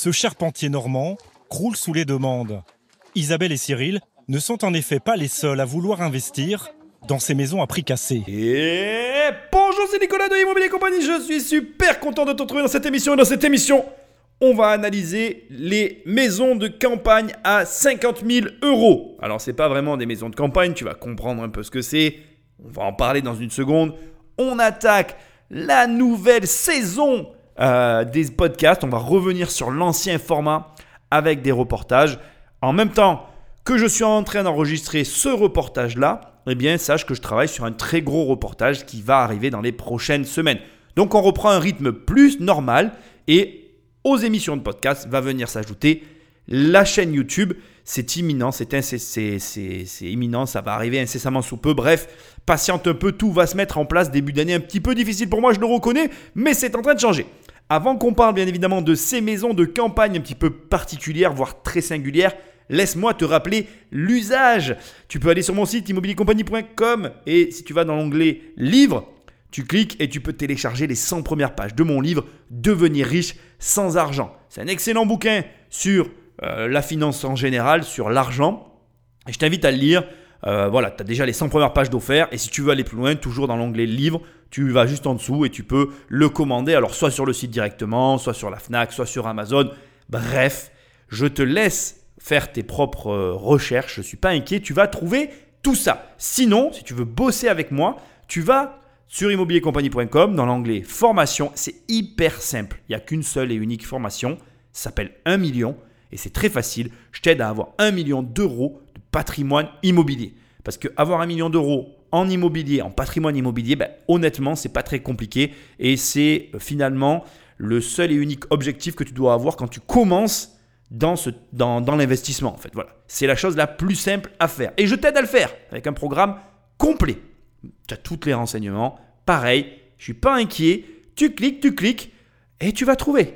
Ce charpentier normand croule sous les demandes. Isabelle et Cyril ne sont en effet pas les seuls à vouloir investir dans ces maisons à prix cassé. Et bonjour, c'est Nicolas de Immobilier Compagnie. Je suis super content de te retrouver dans cette émission. Et dans cette émission, on va analyser les maisons de campagne à 50 000 euros. Alors, c'est pas vraiment des maisons de campagne, tu vas comprendre un peu ce que c'est. On va en parler dans une seconde. On attaque la nouvelle saison euh, des podcasts. On va revenir sur l'ancien format avec des reportages. En même temps que je suis en train d'enregistrer ce reportage-là, eh bien, sache que je travaille sur un très gros reportage qui va arriver dans les prochaines semaines. Donc, on reprend un rythme plus normal et aux émissions de podcast va venir s'ajouter la chaîne YouTube. C'est imminent, c'est imminent, ça va arriver incessamment sous peu. Bref, patiente un peu, tout va se mettre en place. Début d'année un petit peu difficile pour moi, je le reconnais, mais c'est en train de changer. Avant qu'on parle bien évidemment de ces maisons de campagne un petit peu particulières, voire très singulières, laisse-moi te rappeler l'usage. Tu peux aller sur mon site immobiliercompagnie.com et si tu vas dans l'onglet livre, tu cliques et tu peux télécharger les 100 premières pages de mon livre Devenir riche sans argent. C'est un excellent bouquin sur euh, la finance en général, sur l'argent. Je t'invite à le lire. Euh, voilà, tu as déjà les 100 premières pages d'offert. Et si tu veux aller plus loin, toujours dans l'onglet livre, tu vas juste en dessous et tu peux le commander. Alors, soit sur le site directement, soit sur la Fnac, soit sur Amazon. Bref, je te laisse faire tes propres euh, recherches. Je ne suis pas inquiet. Tu vas trouver tout ça. Sinon, si tu veux bosser avec moi, tu vas sur immobiliercompagnie.com dans l'onglet formation. C'est hyper simple. Il n'y a qu'une seule et unique formation. Ça s'appelle 1 million et c'est très facile. Je t'aide à avoir 1 million d'euros de patrimoine immobilier. Parce que avoir 1 million d'euros en immobilier, en patrimoine immobilier, ben, honnêtement, c'est pas très compliqué. Et c'est euh, finalement le seul et unique objectif que tu dois avoir quand tu commences dans, ce, dans, l'investissement. En fait, voilà. C'est la chose la plus simple à faire. Et je t'aide à le faire avec un programme complet. Tu as tous les renseignements. Pareil, je suis pas inquiet. Tu cliques, tu cliques et tu vas trouver.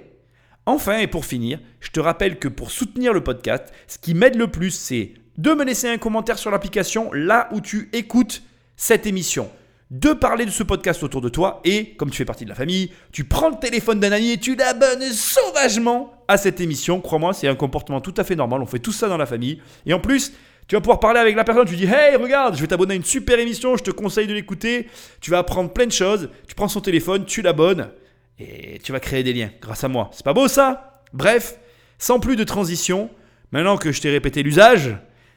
Enfin, et pour finir, je te rappelle que pour soutenir le podcast, ce qui m'aide le plus, c'est de me laisser un commentaire sur l'application là où tu écoutes cette émission, de parler de ce podcast autour de toi et, comme tu fais partie de la famille, tu prends le téléphone d'un ami et tu l'abonnes sauvagement à cette émission. Crois-moi, c'est un comportement tout à fait normal, on fait tout ça dans la famille. Et en plus, tu vas pouvoir parler avec la personne, tu dis Hey, regarde, je vais t'abonner à une super émission, je te conseille de l'écouter. Tu vas apprendre plein de choses. Tu prends son téléphone, tu l'abonnes et tu vas créer des liens grâce à moi. C'est pas beau ça? Bref, sans plus de transition, maintenant que je t'ai répété l'usage,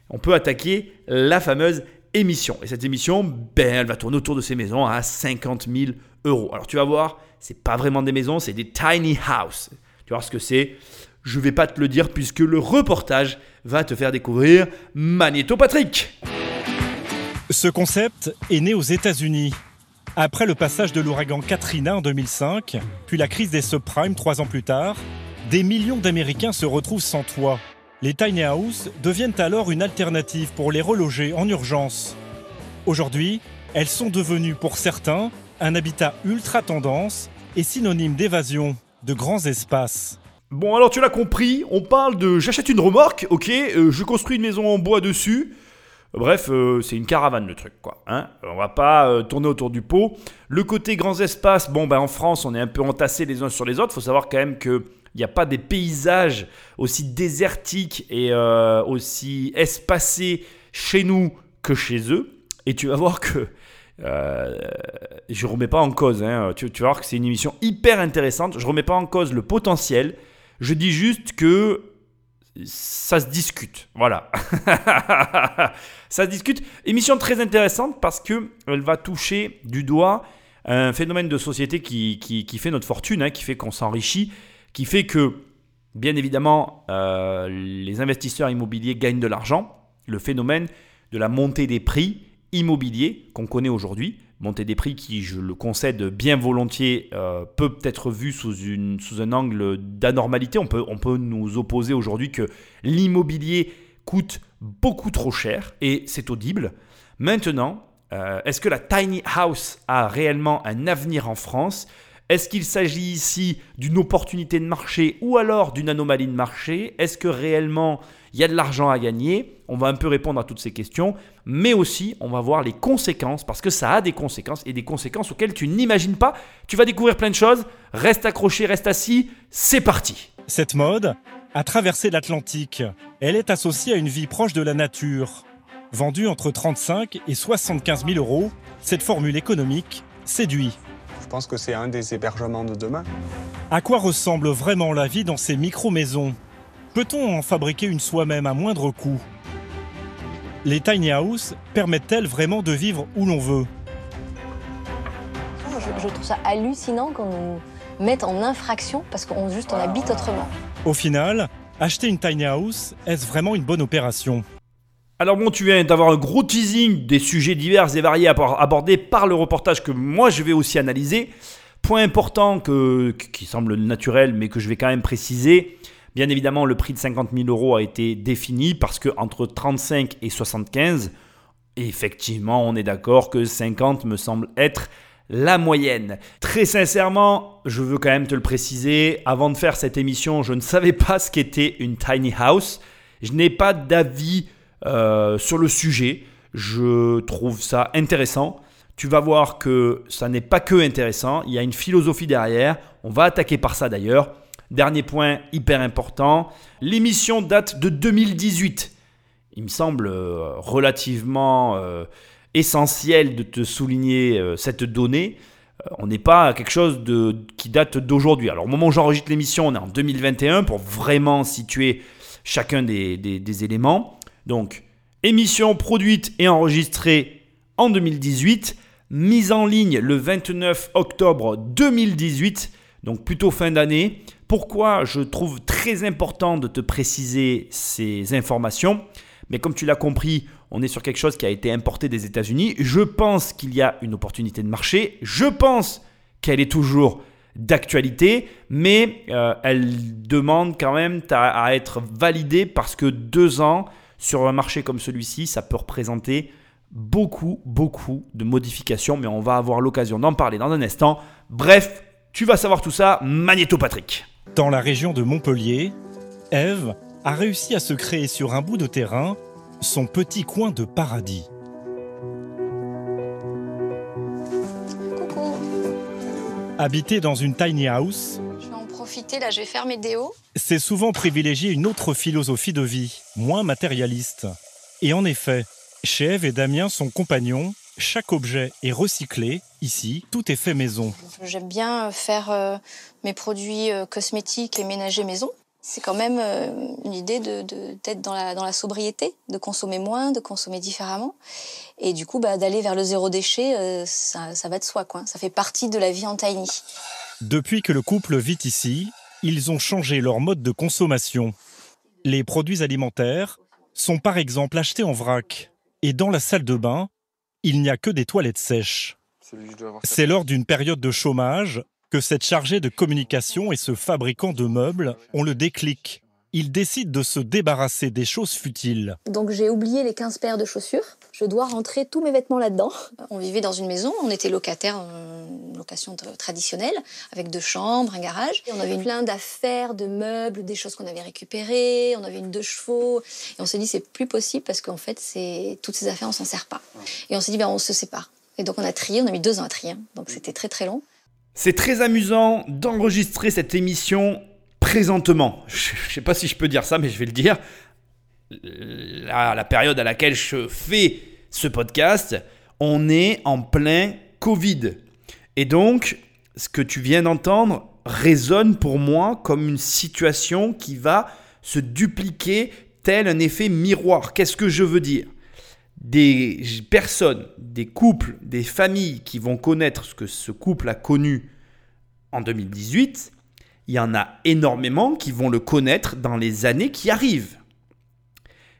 on peut attaquer la fameuse Et cette émission, ben, elle va tourner autour de ces maisons à 50 000 euros. Alors tu vas voir, c'est pas vraiment des maisons, c'est des tiny houses. Tu voir ce que c'est. Je vais pas te le dire puisque le reportage va te faire découvrir Magneto Patrick. Ce concept est né aux États-Unis après le passage de l'ouragan Katrina en 2005, puis la crise des subprimes trois ans plus tard, des millions d'Américains se retrouvent sans toit. Les tiny houses deviennent alors une alternative pour les reloger en urgence. Aujourd'hui, elles sont devenues pour certains un habitat ultra tendance et synonyme d'évasion de grands espaces. Bon alors tu l'as compris, on parle de j'achète une remorque, ok, euh, je construis une maison en bois dessus, Bref, euh, c'est une caravane le truc, quoi. Hein on va pas euh, tourner autour du pot. Le côté grands espaces, bon, ben en France, on est un peu entassés les uns sur les autres. Faut savoir quand même qu'il n'y a pas des paysages aussi désertiques et euh, aussi espacés chez nous que chez eux. Et tu vas voir que je remets pas en cause. Hein. Tu, vas voir que c'est une émission hyper intéressante. Je remets pas en cause le potentiel. Je dis juste que ça se discute. Voilà. ça se discute. Émission très intéressante parce que elle va toucher du doigt un phénomène de société qui, qui, fait notre fortune, hein, qui fait qu'on s'enrichit, qui fait que, bien évidemment, euh, les investisseurs immobiliers gagnent de l'argent. Le phénomène de la montée des prix immobiliers qu'on connaît aujourd'hui montée des prix qui, je le concède bien volontiers, euh, peut être vu sous, un angle d'anormalité. On peut, on peut nous opposer aujourd'hui que l'immobilier coûte beaucoup trop cher et c'est audible. Maintenant, euh, est-ce que la tiny house a réellement un avenir en France? Est-ce qu'il s'agit ici d'une opportunité de marché ou alors d'une anomalie de marché? Est-ce que réellement il y a de l'argent à gagner? On va un peu répondre à toutes ces questions, mais aussi on va voir les conséquences parce que ça a des conséquences et des conséquences auxquelles tu n'imagines pas. Tu vas découvrir plein de choses. Reste accroché, reste assis. C'est parti. Cette mode a traversé l'Atlantique. Elle est associée à une vie proche de la nature. Vendue entre 35 et 75 000 euros, cette formule économique séduit. Je pense que c'est un des hébergements de demain. À quoi ressemble vraiment la vie dans ces micro-maisons? Peut-on en fabriquer une soi-même à moindre coût? Les tiny houses permettent-elles vraiment de vivre où l'on veut? Je, je, trouve ça hallucinant qu'on nous mette en infraction parce qu'on juste on habite autrement. Au final, acheter une tiny house, est-ce vraiment une bonne opération? Alors bon, tu viens d'avoir un gros teasing des sujets divers et variés abordés par le reportage que moi je vais aussi analyser. Point important que, qui semble naturel mais que je vais quand même préciser. Bien évidemment, le prix de 50 000 euros a été défini parce que entre 35 et 75, effectivement, on est d'accord que 50 me semble être la moyenne. Très sincèrement, je veux quand même te le préciser, avant de faire cette émission, je ne savais pas ce qu'était une tiny house. Je n'ai pas d'avis euh, sur le sujet. Je trouve ça intéressant. Tu vas voir que ça n'est pas que intéressant, il y a une philosophie derrière. On va attaquer par ça d'ailleurs. Dernier point hyper important, l'émission date de 2018. Il me semble euh, relativement euh, essentiel de te souligner cette donnée. On n'est pas à quelque chose de, qui date d'aujourd'hui. Alors au moment où j'enregistre l'émission, on est en 2021 pour vraiment situer chacun des éléments. Donc, émission produite et enregistrée en 2018, mise en ligne le 29 octobre 2018, donc plutôt fin d'année. Pourquoi je trouve très important de te préciser ces informations? Mais comme tu l'as compris, on est sur quelque chose qui a été importé des États-Unis. Je pense qu'il y a une opportunité de marché. Je pense qu'elle est toujours d'actualité, mais euh, elle demande quand même à être validée parce que deux ans, sur un marché comme celui-ci, ça peut représenter beaucoup, beaucoup de modifications, mais on va avoir l'occasion d'en parler dans un instant. Bref, tu vas savoir tout ça, Magnéto Patrick. Dans la région de Montpellier, Eve a réussi à se créer sur un bout de terrain son petit coin de paradis. Coucou. Habité dans une tiny house, là, je vais faire mes déos. C'est souvent privilégier une autre philosophie de vie, moins matérialiste. Et en effet, chez Eve et Damien, son compagnon, chaque objet est recyclé. Ici, tout est fait maison. J'aime bien faire euh, mes produits euh, cosmétiques et ménagers maison. C'est quand même euh, une idée d'être de, dans, la, dans la sobriété, de consommer moins, de consommer différemment. Et du coup, bah, d'aller vers le zéro déchet, ça, ça, va de soi. Quoi. Ça fait partie de la vie en tiny. Depuis que le couple vit ici, ils ont changé leur mode de consommation. Les produits alimentaires sont par exemple achetés en vrac. Et dans la salle de bain, il n'y a que des toilettes sèches. C'est lors d'une période de chômage que cette chargée de communication et ce fabricant de meubles ont le déclic il décide de se débarrasser des choses futiles. Donc j'ai oublié les 15 paires de chaussures. Je dois rentrer tous mes vêtements là-dedans. On vivait dans une maison, on était locataire en location traditionnelle, avec deux chambres, un garage. Et on avait plein d'affaires, de meubles, des choses qu'on avait récupérées. On avait une deux chevaux. Et on s'est dit c'est plus possible parce qu'en fait c'est toutes ces affaires on s'en sert pas. Et on s'est dit ben on se sépare. Et donc on a trié, on a mis deux ans à trier. Donc c'était très très long. C'est très amusant d'enregistrer cette émission présentement, je ne sais pas si je peux dire ça, mais je vais le dire, à la période à laquelle je fais ce podcast, on est en plein Covid. Et donc, ce que tu viens d'entendre résonne pour moi comme une situation qui va se dupliquer tel un effet miroir. Qu'est-ce que je veux dire? Des personnes, des couples, des familles qui vont connaître ce que ce couple a connu en 2018 il y en a énormément qui vont le connaître dans les années qui arrivent.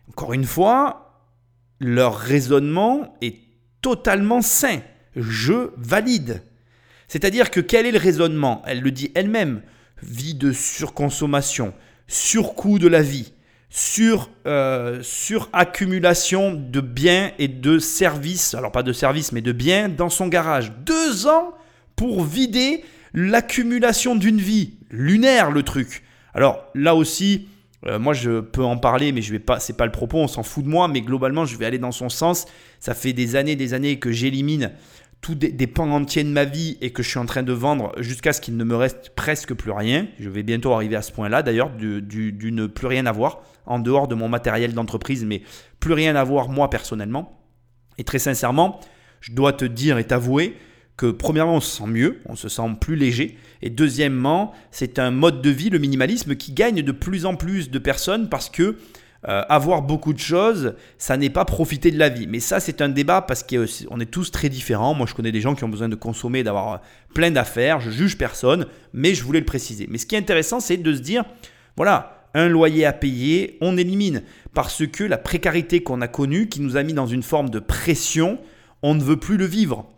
Encore une fois, leur raisonnement est totalement sain. Je valide. C'est-à-dire que quel est le raisonnement? Elle le dit elle-même. Vie de surconsommation, surcoût de la vie, sur, euh, accumulation de biens et de services, alors pas de services mais de biens dans son garage. Deux ans pour vider l'accumulation d'une vie, lunaire le truc. Alors là aussi, euh, moi je peux en parler, mais je vais pas, c'est pas le propos, on s'en fout de moi, mais globalement je vais aller dans son sens. Ça fait des années, des années que j'élimine tous des, pans entiers de ma vie et que je suis en train de vendre jusqu'à ce qu'il ne me reste presque plus rien. Je vais bientôt arriver à ce point-là d'ailleurs, du, ne plus rien avoir en dehors de mon matériel d'entreprise, mais plus rien avoir moi personnellement. Et très sincèrement, je dois te dire et t'avouer que premièrement, on se sent mieux, on se sent plus léger. Et deuxièmement, c'est un mode de vie, le minimalisme, qui gagne de plus en plus de personnes parce que euh, avoir beaucoup de choses, ça n'est pas profiter de la vie. Mais ça, c'est un débat parce qu'on est tous très différents. Moi, je connais des gens qui ont besoin de consommer, d'avoir plein d'affaires. Je juge personne, mais je voulais le préciser. Mais ce qui est intéressant, c'est de se dire, voilà, un loyer à payer, on élimine. Parce que la précarité qu'on a connue, qui nous a mis dans une forme de pression, on ne veut plus le vivre.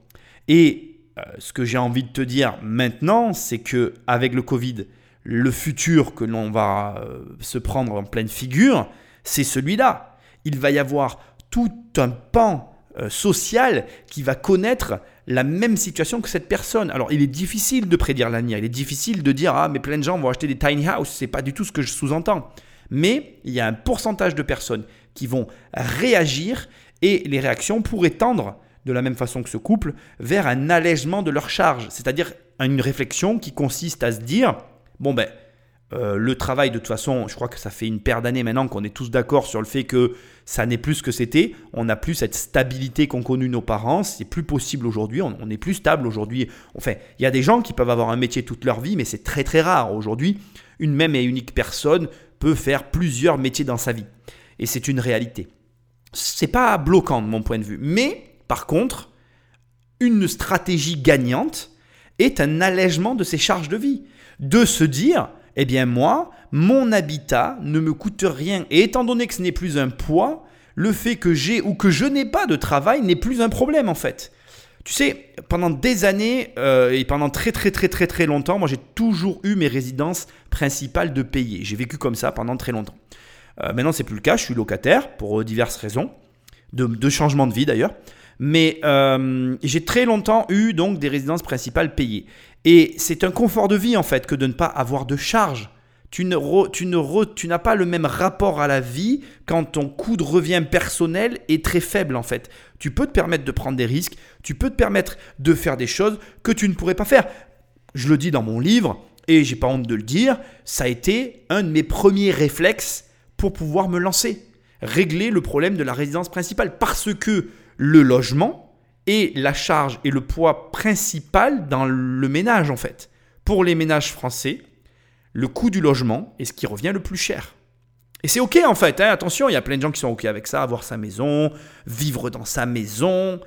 Et euh, ce que j'ai envie de te dire maintenant, c'est que avec le Covid, le futur que l'on va euh, se prendre en pleine figure, c'est celui-là. Il va y avoir tout un pan euh, social qui va connaître la même situation que cette personne. Alors, il est difficile de prédire l'avenir. Il est difficile de dire ah mais plein de gens vont acheter des tiny houses. C'est pas du tout ce que je sous-entends. Mais il y a un pourcentage de personnes qui vont réagir et les réactions pourraient tendre de la même façon que ce couple vers un allègement de leur charge, c'est-à-dire une réflexion qui consiste à se dire bon ben euh, le travail, de toute façon, je crois que ça fait une paire d'années maintenant qu'on est tous d'accord sur le fait que ça n'est plus ce que c'était. On n'a plus cette stabilité qu'ont connue nos parents. C'est plus possible aujourd'hui. On, n'est plus stable aujourd'hui. Enfin, il y a des gens qui peuvent avoir un métier toute leur vie, mais c'est très très rare. Aujourd'hui, une même et unique personne peut faire plusieurs métiers dans sa vie. Et c'est une réalité. C'est pas bloquant de mon point de vue. Mais, par contre, une stratégie gagnante est un allègement de ses charges de vie. De se dire, eh bien moi, mon habitat ne me coûte rien. Et étant donné que ce n'est plus un poids, le fait que j'ai ou que je n'ai pas de travail n'est plus un problème en fait. Tu sais, pendant des années euh, et pendant très très très très très longtemps, moi j'ai toujours eu mes résidences principales de payer. J'ai vécu comme ça pendant très longtemps. Euh, maintenant c'est plus le cas, je suis locataire pour diverses raisons, de, de changement de vie d'ailleurs. Mais euh, j'ai très longtemps eu donc des résidences principales payées. Et c'est un confort de vie en fait que de ne pas avoir de charges. Tu, n'as pas le même rapport à la vie quand ton coût de revient personnel est très faible en fait. Tu peux te permettre de prendre des risques, tu peux te permettre de faire des choses que tu ne pourrais pas faire. Je le dis dans mon livre et j'ai pas honte de le dire, ça a été un de mes premiers réflexes pour pouvoir me lancer. Régler le problème de la résidence principale parce que le logement, et la charge et le poids principal dans le ménage en fait. Pour les ménages français, le coût du logement est ce qui revient le plus cher. Et c'est ok en fait, hein. attention, il y a plein de gens qui sont ok avec ça, avoir sa maison, vivre dans sa maison.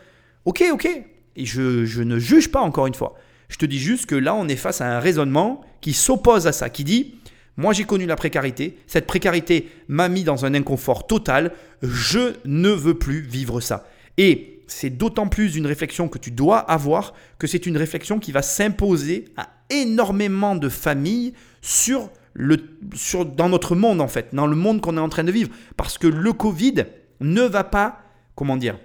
Ok, ok. Et je, je ne juge pas encore une fois. Je te dis juste que là, on est face à un raisonnement qui s'oppose à ça, qui dit, moi j'ai connu la précarité, cette précarité m'a mis dans un inconfort total, je ne veux plus vivre ça. Et c'est d'autant plus une réflexion que tu dois avoir que c'est une réflexion qui va s'imposer à énormément de familles sur le, sur, dans notre monde en fait, dans le monde qu'on est en train de vivre. Parce que le Covid ne va pas, comment dire,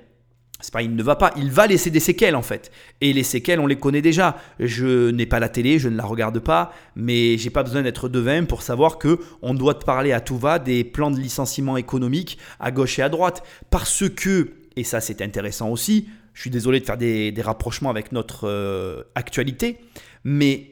c'est pas il ne va pas, il va laisser des séquelles en fait. Et les séquelles, on les connaît déjà. Je n'ai pas la télé, je ne la regarde pas, mais j'ai pas besoin d'être devin pour savoir que on doit te parler à tout va des plans de licenciement économique à gauche et à droite parce que et ça c'est intéressant aussi, je suis désolé de faire des, rapprochements avec notre euh, actualité, mais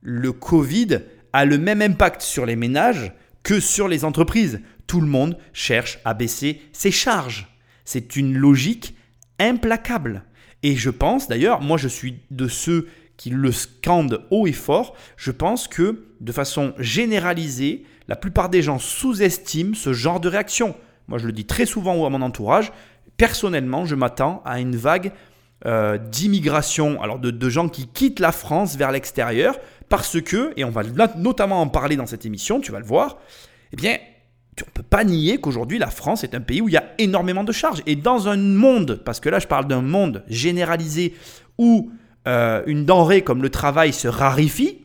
le Covid a le même impact sur les ménages que sur les entreprises. Tout le monde cherche à baisser ses charges. C'est une logique implacable. Et je pense, d'ailleurs, moi je suis de ceux qui le scandent haut et fort, je pense que de façon généralisée, la plupart des gens sous-estiment ce genre de réaction. Moi je le dis très souvent à mon entourage, personnellement, je m'attends à une vague euh, d'immigration, alors de, gens qui quittent la France vers l'extérieur, parce que, et on va notamment en parler dans cette émission, tu vas le voir, eh bien, on ne peut pas nier qu'aujourd'hui, la France est un pays où il y a énormément de charges. Et dans un monde, parce que là, je parle d'un monde généralisé où euh, une denrée comme le travail se raréfie,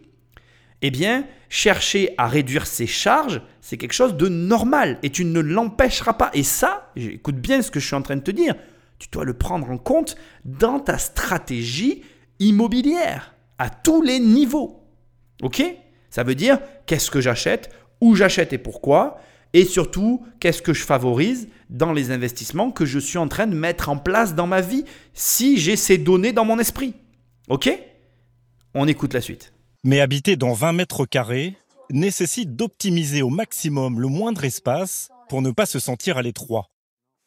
eh bien, chercher à réduire ses charges, c'est quelque chose de normal et tu ne l'empêcheras pas. Et ça, écoute bien ce que je suis en train de te dire, tu dois le prendre en compte dans ta stratégie immobilière. à tous les niveaux. Ok? Ça veut dire qu'est-ce que j'achète, où j'achète et pourquoi, et surtout qu'est-ce que je favorise dans les investissements que je suis en train de mettre en place dans ma vie si j'ai ces données dans mon esprit. Ok? On écoute la suite. Mais habiter dans 20 mètres carrés nécessite d'optimiser au maximum le moindre espace pour ne pas se sentir à l'étroit.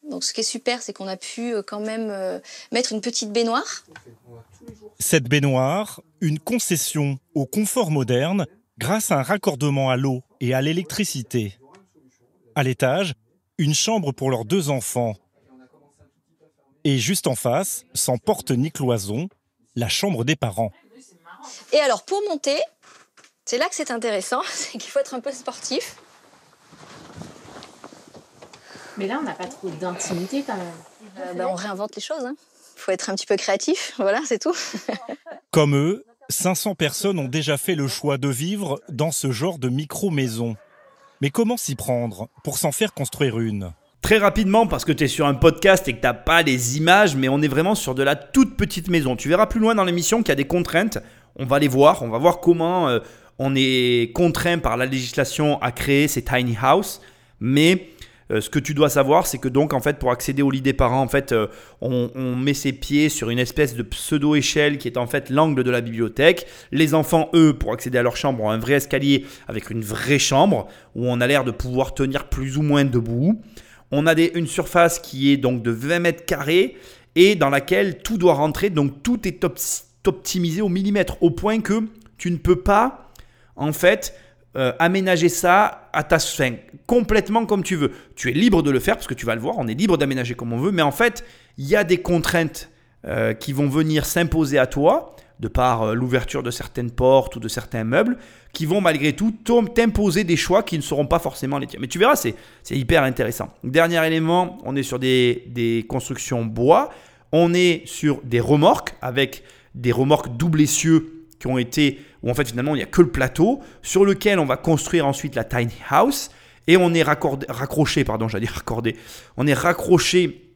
Donc ce qui est super, c'est qu'on a pu euh, quand même euh, mettre une petite baignoire. Cette baignoire, une concession au confort moderne grâce à un raccordement à l'eau et à l'électricité. À l'étage, une chambre pour leurs deux enfants. Et juste en face, sans porte ni cloison, la chambre des parents. Et alors pour monter, c'est là que c'est intéressant, c'est qu'il faut être un peu sportif. Mais là, on n'a pas trop d'intimité quand même. Euh, bah, on réinvente les choses. Il faut être un petit peu créatif, voilà, c'est tout. Comme eux, 500 personnes ont déjà fait le choix de vivre dans ce genre de micro-maison. Mais comment s'y prendre pour s'en faire construire une? Très rapidement, parce que tu es sur un podcast et que tu n'as pas les images, mais on est vraiment sur de la toute petite maison. Tu verras plus loin dans l'émission qu'il y a des contraintes. On va les voir, on va voir comment euh, on est contraint par la législation à créer ces tiny houses. Mais euh, ce que tu dois savoir, c'est que donc en fait pour accéder au lit des parents, en fait euh, on, met ses pieds sur une espèce de pseudo échelle qui est en fait l'angle de la bibliothèque. Les enfants, eux, pour accéder à leur chambre, ont un vrai escalier avec une vraie chambre où on a l'air de pouvoir tenir plus ou moins debout. On a des, une surface qui est donc de 20 mètres carrés et dans laquelle tout doit rentrer, donc tout est optimisé au millimètre, au point que tu ne peux pas en fait euh, aménager ça à ta fin, complètement comme tu veux. Tu es libre de le faire parce que tu vas le voir, on est libre d'aménager comme on veut, mais en fait, il y a des contraintes euh, qui vont venir s'imposer à toi de par euh, l'ouverture de certaines portes ou de certains meubles, qui vont malgré tout t'imposer des choix qui ne seront pas forcément les tiens. Mais tu verras, c'est hyper intéressant. Dernier élément, on est sur des, des constructions bois, on est sur des remorques avec des remorques double essieu qui ont été, où en fait finalement il n'y a que le plateau, sur lequel on va construire ensuite la tiny house, et on est raccroché, pardon, j'allais dire raccordé, on est raccroché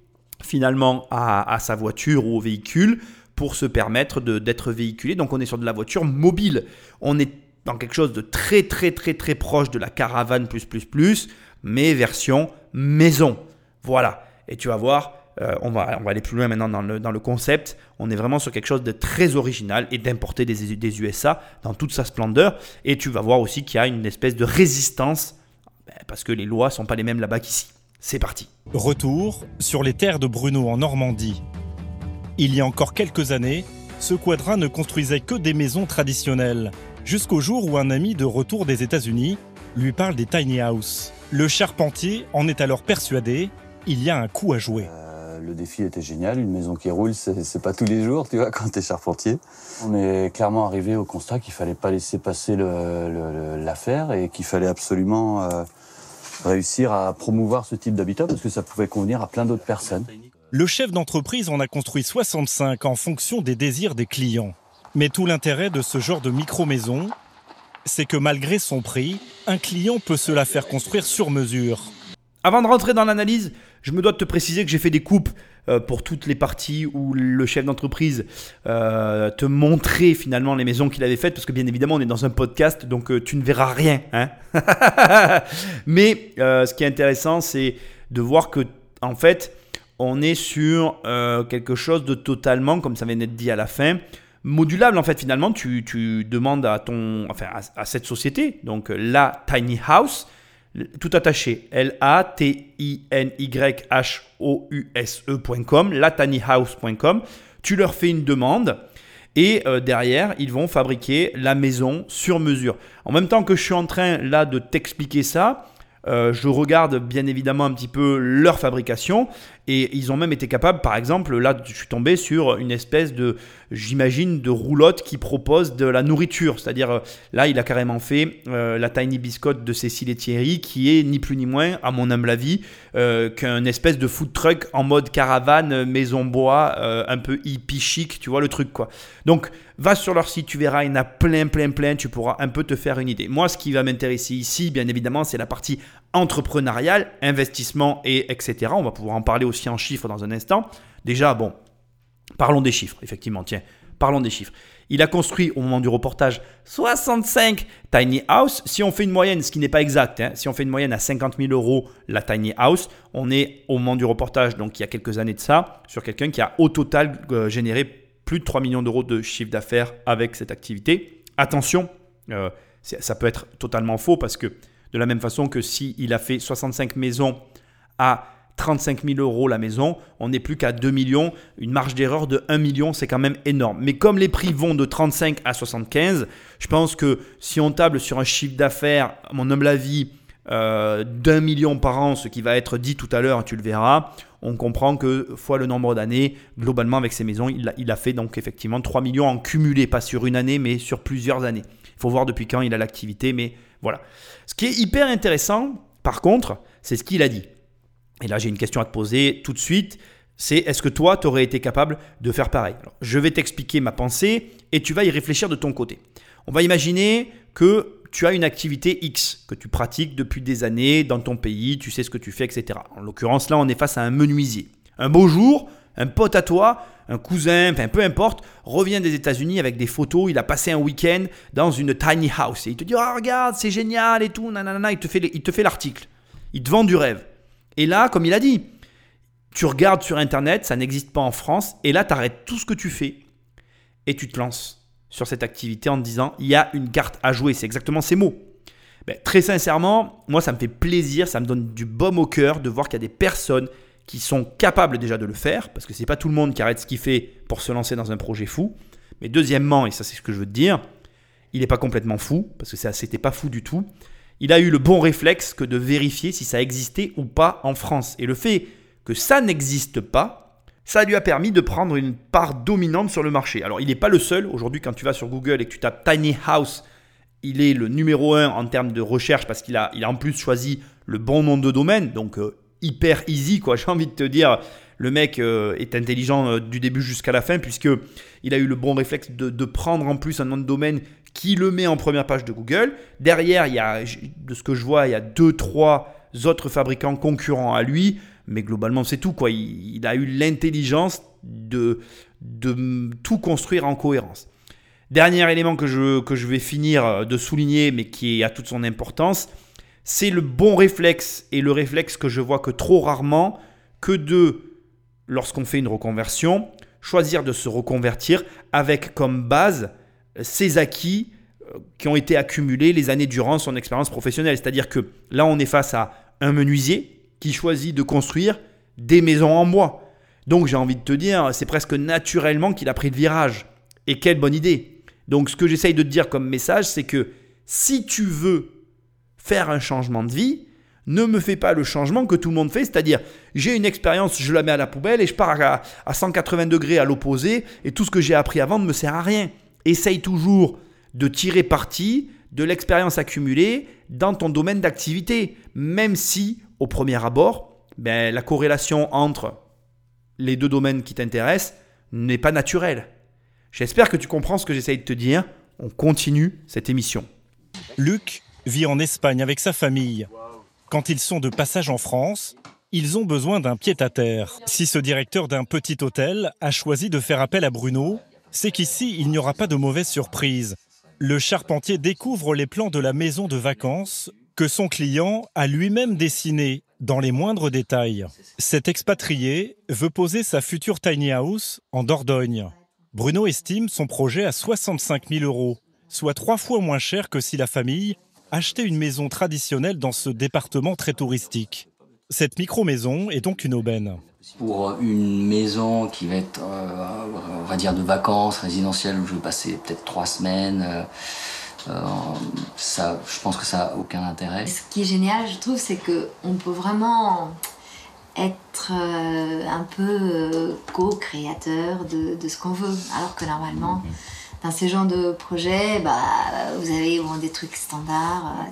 finalement à, sa voiture ou au véhicule pour se permettre d'être véhiculé. Donc on est sur de la voiture mobile. On est dans quelque chose de très très très très proche de la caravane plus plus plus, mais version maison. Voilà. Et tu vas voir, euh, on, va, aller plus loin maintenant dans le, dans le, concept. On est vraiment sur quelque chose de très original et d'importer des, USA dans toute sa splendeur. Et tu vas voir aussi qu'il y a une espèce de résistance ben, parce que les lois sont pas les mêmes là-bas qu'ici. C'est parti. Retour sur les terres de Bruno en Normandie. Il y a encore quelques années, ce quadrin ne construisait que des maisons traditionnelles, jusqu'au jour où un ami de retour des États-Unis lui parle des tiny houses. Le charpentier en est alors persuadé, il y a un coup à jouer le défi était génial. Une maison qui roule, c'est pas tous les jours, tu vois, quand tu es charpentier. On est clairement arrivé au constat qu'il fallait pas laisser passer l'affaire et qu'il fallait absolument euh, réussir à promouvoir ce type d'habitat parce que ça pouvait convenir à plein d'autres personnes. Le chef d'entreprise en a construit 65 en fonction des désirs des clients. Mais tout l'intérêt de ce genre de micro-maison, c'est que malgré son prix, un client peut se la faire construire sur mesure. Avant de rentrer dans l'analyse, je me dois de te préciser que j'ai fait des coupes euh, pour toutes les parties où le chef d'entreprise euh, te montrait finalement les maisons qu'il avait faites, parce que bien évidemment on est dans un podcast, donc euh, tu ne verras rien. Hein Mais ce qui est intéressant, c'est de voir que en fait, on est sur quelque chose de totalement, comme ça vient d'être dit à la fin, modulable en fait finalement. Tu, demandes à ton, enfin à cette société, donc la tiny house tout attaché, L-A-T-I-N-Y-H-O-U-S-E.com, latanyhouse.com. Tu leur fais une demande et euh, derrière, ils vont fabriquer la maison sur mesure. En même temps que je suis en train là de t'expliquer ça, euh, je regarde bien évidemment un petit peu leur fabrication et ils ont même été capables, par exemple, là je suis tombé sur une espèce de, j'imagine, de roulotte qui propose de la nourriture. C'est-à-dire euh, là il a carrément fait euh, la Tiny Biscotte de Cécile et Thierry qui est ni plus ni moins, à mon humble avis, qu'un espèce de food truck en mode caravane, maison bois, un peu hippie chic, tu vois le truc quoi. Donc Va sur leur site, tu verras, il y en a plein, plein, plein. Tu pourras un peu te faire une idée. Moi, ce qui va m'intéresser ici, bien évidemment, c'est la partie entrepreneuriale, investissement et etc. On va pouvoir en parler aussi en chiffres dans un instant. Déjà, bon, parlons des chiffres, effectivement. Tiens, Parlons des chiffres. Il a construit au moment du reportage 65 tiny house. Si on fait une moyenne, ce qui n'est pas exact, hein, si on fait une moyenne à 50 000 euros la tiny house, on est au moment du reportage, donc il y a quelques années de ça, sur quelqu'un qui a au total euh, généré plus de 3 millions d'euros de chiffre d'affaires avec cette activité. Attention, euh, ça peut être totalement faux parce que de la même façon que s'il a fait 65 maisons à 35 000 euros la maison, on n'est plus qu'à 2 millions. Une marge d'erreur de 1 million, c'est quand même énorme. Mais comme les prix vont de 35 à 75, je pense que si on table sur un chiffre d'affaires, mon humble avis, euh, d'un million par an, ce qui va être dit tout à l'heure, tu le verras, on comprend que fois le nombre d'années, globalement avec ces maisons, il a, il a, fait donc effectivement 3 millions en cumulé, pas sur une année, mais sur plusieurs années. Il faut voir depuis quand il a l'activité, mais voilà. Ce qui est hyper intéressant, par contre, c'est ce qu'il a dit. Et là, j'ai une question à te poser tout de suite. C'est est-ce que toi, tu aurais été capable de faire pareil? Je vais t'expliquer ma pensée et tu vas y réfléchir de ton côté. On va imaginer que tu as une activité X que tu pratiques depuis des années dans ton pays, tu sais ce que tu fais, etc. En l'occurrence, là, on est face à un menuisier. Un beau jour, un pote à toi, un cousin, enfin peu importe, revient des États-Unis avec des photos. Il a passé un week-end dans une tiny house et il te dit oh, regarde, c'est génial et tout, nanana, il te fait, il l'article. Il te vend du rêve. Et là, comme il a dit, tu regardes sur Internet, ça n'existe pas en France, et là, tu arrêtes tout ce que tu fais et tu te lances sur cette activité en te disant, il y a une carte à jouer. C'est exactement ces mots. Ben, très sincèrement, moi, ça me fait plaisir, ça me donne du baume au cœur de voir qu'il y a des personnes qui sont capables déjà de le faire, parce que ce n'est pas tout le monde qui arrête ce qu'il fait pour se lancer dans un projet fou. Mais deuxièmement, et ça c'est ce que je veux te dire, il n'est pas complètement fou, parce que ça c'était pas fou du tout il a eu le bon réflexe que de vérifier si ça existait ou pas en France. Et le fait que ça n'existe pas, ça lui a permis de prendre une part dominante sur le marché. Alors il n'est pas le seul. Aujourd'hui, quand tu vas sur Google et que tu tapes Tiny House, il est le numéro un en termes de recherche parce qu'il a, il a en plus choisi le bon nom de domaine. Donc euh, hyper easy, quoi. J'ai envie de te dire, le mec euh, est intelligent euh, du début jusqu'à la fin puisque il a eu le bon réflexe de, prendre en plus un nom de domaine qui le met en première page de Google. Derrière, il y a, de ce que je vois, il y a deux, trois autres fabricants concurrents à lui, mais globalement, c'est tout. Quoi. Il, a eu l'intelligence de, de tout construire en cohérence. Dernier élément que je, que je vais finir de souligner, mais qui a toute son importance, c'est le bon réflexe et le réflexe que je vois que trop rarement, que de, lorsqu'on fait une reconversion, choisir de se reconvertir avec comme base ses acquis euh, qui ont été accumulés les années durant son expérience professionnelle. C'est-à-dire que là, on est face à un menuisier qui choisit de construire des maisons en bois. Donc j'ai envie de te dire, c'est presque naturellement qu'il a pris le virage. Et quelle bonne idée. Donc ce que j'essaye de te dire comme message, c'est que si tu veux faire un changement de vie, ne me fais pas le changement que tout le monde fait, c'est-à-dire j'ai une expérience, je la mets à la poubelle et je pars à, à 180 degrés à l'opposé et tout ce que j'ai appris avant ne me sert à rien essaye toujours de tirer parti de l'expérience accumulée dans ton domaine d'activité, même si au premier abord, ben, la corrélation entre les deux domaines qui t'intéressent n'est pas naturelle. J'espère que tu comprends ce que j'essaye de te dire. On continue cette émission. Luc vit en Espagne avec sa famille. Quand ils sont de passage en France, ils ont besoin d'un pied-à-terre. Si ce directeur d'un petit hôtel a choisi de faire appel à Bruno, c'est qu'ici, il n'y aura pas de mauvaise surprise. Le charpentier découvre les plans de la maison de vacances que son client a lui-même dessiné dans les moindres détails. Cet expatrié veut poser sa future tiny house en Dordogne. Bruno estime son projet à 65 000 euros, soit trois fois moins cher que si la famille achetait une maison traditionnelle dans ce département très touristique. Cette micro-maison est donc une aubaine. Pour une maison qui va être, euh, on va dire, de vacances résidentielles où je vais passer peut-être trois semaines, euh, euh, ça, je pense que ça n'a aucun intérêt. Ce qui est génial, je trouve, c'est qu'on peut vraiment être un peu co-créateur de, de, ce qu'on veut, alors que normalement, dans ces genres de projets, bah, vous avez des trucs standards.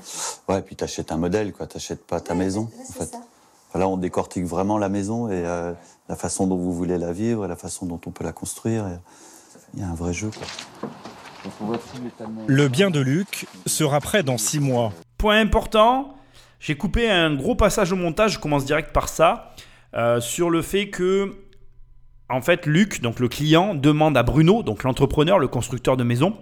Ouais, puis tu achètes un modèle, quoi. Tu n'achètes pas ta maison, en fait. Ça. Là, on décortique vraiment la maison et euh, la façon dont vous voulez la vivre et la façon dont on peut la construire. Il y a un vrai jeu. Le bien de Luc sera prêt dans six mois. Point important, j'ai coupé un gros passage au montage, je commence direct par ça, euh, sur le fait que en fait, Luc, donc le client, demande à Bruno, donc l'entrepreneur, le constructeur de maison,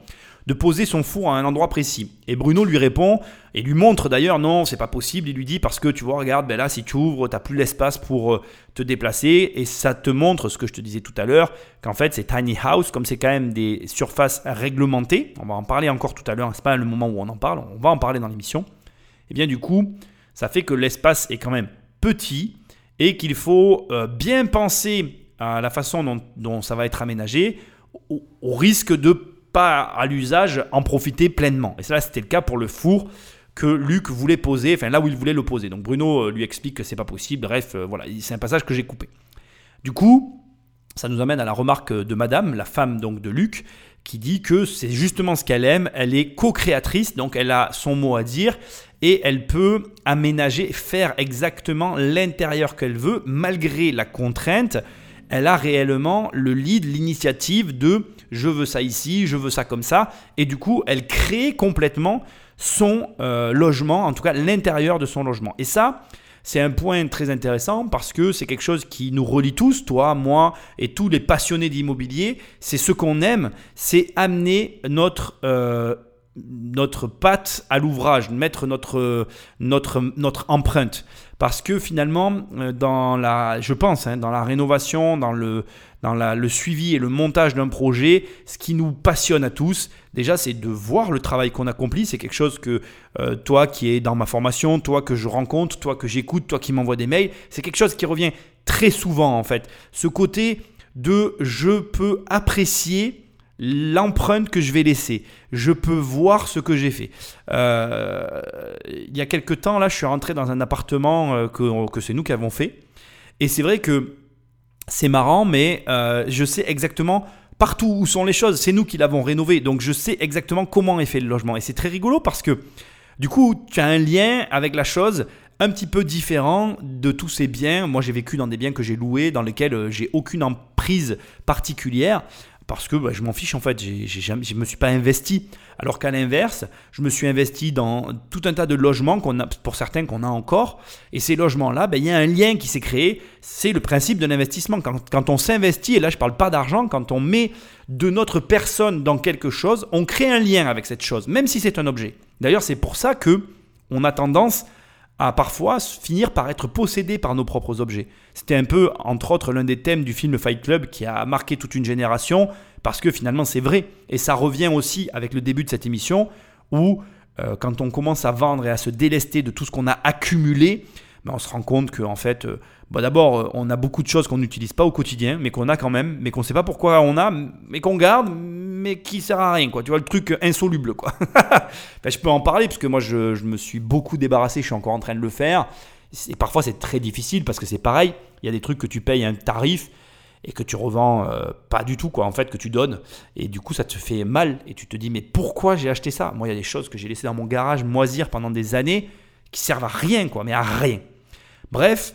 de poser son four à un endroit précis. Et Bruno lui répond, et lui montre d'ailleurs, non, c'est pas possible. Il lui dit, parce que tu vois, regarde, ben là, si tu ouvres, tu plus l'espace pour euh, te déplacer. Et ça te montre ce que je te disais tout à l'heure, qu'en fait, c'est tiny house, comme c'est quand même des surfaces réglementées. On va en parler encore tout à l'heure, c'est pas le moment où on en parle, on va en parler dans l'émission. Et bien, du coup, ça fait que l'espace est quand même petit et qu'il faut euh, bien penser la façon dont, ça va être aménagé, au, au risque de pas à l'usage en profiter pleinement. Et ça, c'était le cas pour le four que Luc voulait poser, enfin là où il voulait le poser. Donc Bruno euh, lui explique que c'est pas possible. Bref, euh, voilà, c'est un passage que j'ai coupé. Du coup, ça nous amène à la remarque de Madame, la femme donc de Luc, qui dit que c'est justement ce qu'elle aime. Elle est co-créatrice, donc elle a son mot à dire et elle peut aménager, faire exactement l'intérieur qu'elle veut, malgré la contrainte. Elle a réellement le lead, l'initiative de je veux ça ici, je veux ça comme ça. Et du coup, elle crée complètement son euh, logement, en tout cas l'intérieur de son logement. Et ça, c'est un point très intéressant parce que c'est quelque chose qui nous relie tous, toi, moi et tous les passionnés d'immobilier. C'est ce qu'on aime, c'est amener notre... Euh, patte à l'ouvrage, mettre notre empreinte. Parce que finalement, euh, dans la, je pense, hein, dans la rénovation, dans le, suivi et le montage d'un projet, ce qui nous passionne à tous, déjà, c'est de voir le travail qu'on accomplit. C'est quelque chose que euh, toi qui es dans ma formation, toi que je rencontre, toi que j'écoute, toi qui m'envoie des mails, c'est quelque chose qui revient très souvent en fait. Ce côté de je peux apprécier l'empreinte que je vais laisser. Je peux voir ce que j'ai fait. Euh, il y a quelques temps, là, je suis rentré dans un appartement euh, que, que c'est nous qui avons fait. Et c'est vrai que c'est marrant, mais euh, je sais exactement partout où sont les choses. C'est nous qui l'avons rénové. Donc je sais exactement comment est fait le logement. Et c'est très rigolo parce que du coup, tu as un lien avec la chose un petit peu différent de tous ces biens. Moi, j'ai vécu dans des biens que j'ai loués, dans lesquels j'ai aucune emprise particulière parce que bah, je m'en fiche en fait, je ne me suis pas investi. Alors qu'à l'inverse, je me suis investi dans tout un tas de logements qu'on a, pour certains qu'on a encore. Et ces logements-là, ben, il y a un lien qui s'est créé. C'est le principe de l'investissement. Quand, quand, on s'investit, et là je ne parle pas d'argent, quand on met de notre personne dans quelque chose, on crée un lien avec cette chose, même si c'est un objet. D'ailleurs, c'est pour ça que on a tendance à parfois finir par être possédé par nos propres objets. C'était un peu, entre autres, l'un des thèmes du film Fight Club qui a marqué toute une génération, parce que finalement c'est vrai. Et ça revient aussi avec le début de cette émission, où euh, quand on commence à vendre et à se délester de tout ce qu'on a accumulé, ben, on se rend compte qu'en en fait, bon, d'abord, euh, on a beaucoup de choses qu'on n'utilise pas au quotidien, mais qu'on a quand même, mais qu'on ne sait pas pourquoi on a, mais qu'on garde, mais qui sert à rien, quoi. Tu vois, le truc insoluble, quoi. je peux en parler, parce que moi, je, me suis beaucoup débarrassé, je suis encore en train de le faire. Et parfois, c'est très difficile, parce que c'est pareil, il y a des trucs que tu payes un tarif, et que tu revends euh, pas du tout, quoi, en fait, que tu donnes. Et du coup, ça te fait mal, et tu te dis, mais pourquoi j'ai acheté ça? Moi, il y a des choses que j'ai laissées dans mon garage moisir pendant des années, qui servent à rien, quoi, mais à rien. Bref,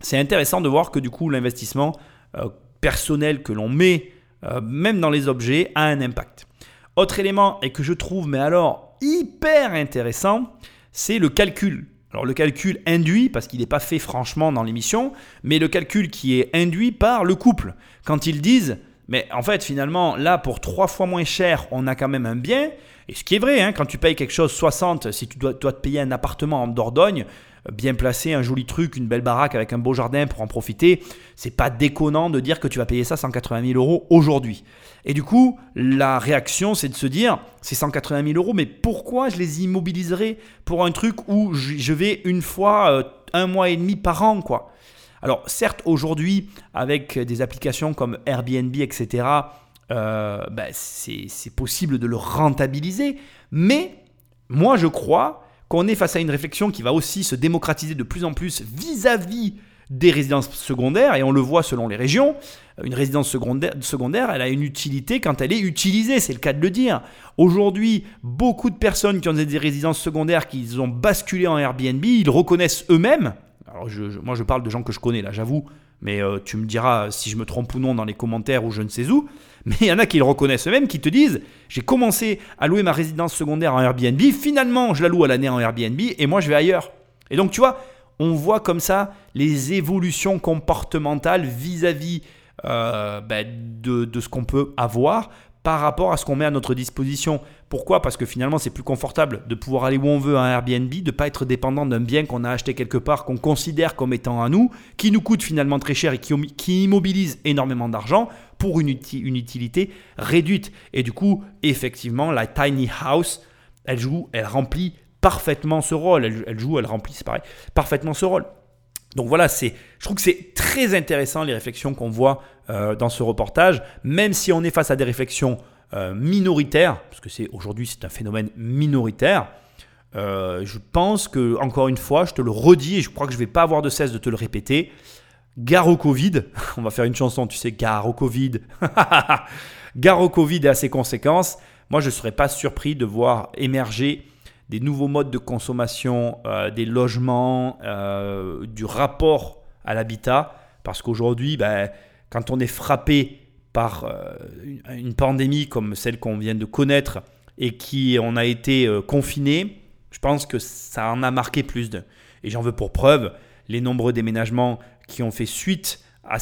c'est intéressant de voir que du coup, l'investissement euh, personnel que l'on met euh, même dans les objets, a un impact. Autre élément, et que je trouve, mais alors hyper intéressant, c'est le calcul. Alors le calcul induit, parce qu'il n'est pas fait franchement dans l'émission, mais le calcul qui est induit par le couple. Quand ils disent, mais en fait finalement, là pour trois fois moins cher, on a quand même un bien. Et ce qui est vrai, hein, quand tu payes quelque chose 60, si tu dois, dois te payer un appartement en Dordogne, bien placé, un joli truc, une belle baraque avec un beau jardin pour en profiter, c'est pas déconnant de dire que tu vas payer ça 180 000 euros aujourd'hui. Et du coup, la réaction, c'est de se dire, c'est 180 000 euros, mais pourquoi je les immobiliserai pour un truc où je vais une fois, euh, un mois et demi par an, quoi? Alors certes, aujourd'hui, avec des applications comme Airbnb, etc., euh, ben, c'est possible de le rentabiliser, mais moi je crois qu'on est face à une réflexion qui va aussi se démocratiser de plus en plus vis-à-vis des résidences secondaires, et on le voit selon les régions, une résidence secondaire, secondaire, elle a une utilité quand elle est utilisée, c'est le cas de le dire. Aujourd'hui, beaucoup de personnes qui ont des résidences secondaires, qui ont basculé en Airbnb, ils reconnaissent eux-mêmes, alors moi je parle de gens que je connais là, j'avoue, mais euh, tu me diras si je me trompe ou non dans les commentaires ou je ne sais où, mais il y en a qui le reconnaissent eux-mêmes, qui te disent j'ai commencé à louer ma résidence secondaire en Airbnb, finalement je la loue à l'année en Airbnb et moi je vais ailleurs. Et donc tu vois, on voit comme ça les évolutions comportementales vis-à-vis euh, ben, de, de ce qu'on peut avoir par rapport à ce qu'on met à notre disposition. Pourquoi? Parce que finalement, c'est plus confortable de pouvoir aller où on veut à un Airbnb, de ne pas être dépendant d'un bien qu'on a acheté quelque part, qu'on considère comme étant à nous, qui nous coûte finalement très cher et qui, immobilise énormément d'argent pour une, utilité réduite. Et du coup, effectivement, la tiny house, elle joue, elle remplit parfaitement ce rôle. Elle, joue, elle remplit, c'est pareil, parfaitement ce rôle. Donc voilà, c'est, je trouve que c'est très intéressant les réflexions qu'on voit euh, dans ce reportage, même si on est face à des réflexions euh, minoritaires, parce que c'est aujourd'hui c'est un phénomène minoritaire. Euh, je pense que encore une fois, je te le redis et je crois que je vais pas avoir de cesse de te le répéter. Gare au Covid, on va faire une chanson, tu sais, gare au Covid. gare au Covid et à ses conséquences. Moi, je ne serais pas surpris de voir émerger des nouveaux modes de consommation, des logements, du rapport à l'habitat. Parce qu'aujourd'hui, ben, quand on est frappé par euh, une pandémie comme celle qu'on vient de connaître et qui on a été confiné, je pense que ça en a marqué plus d'un. Et j'en veux pour preuve les nombreux déménagements qui ont fait suite à, à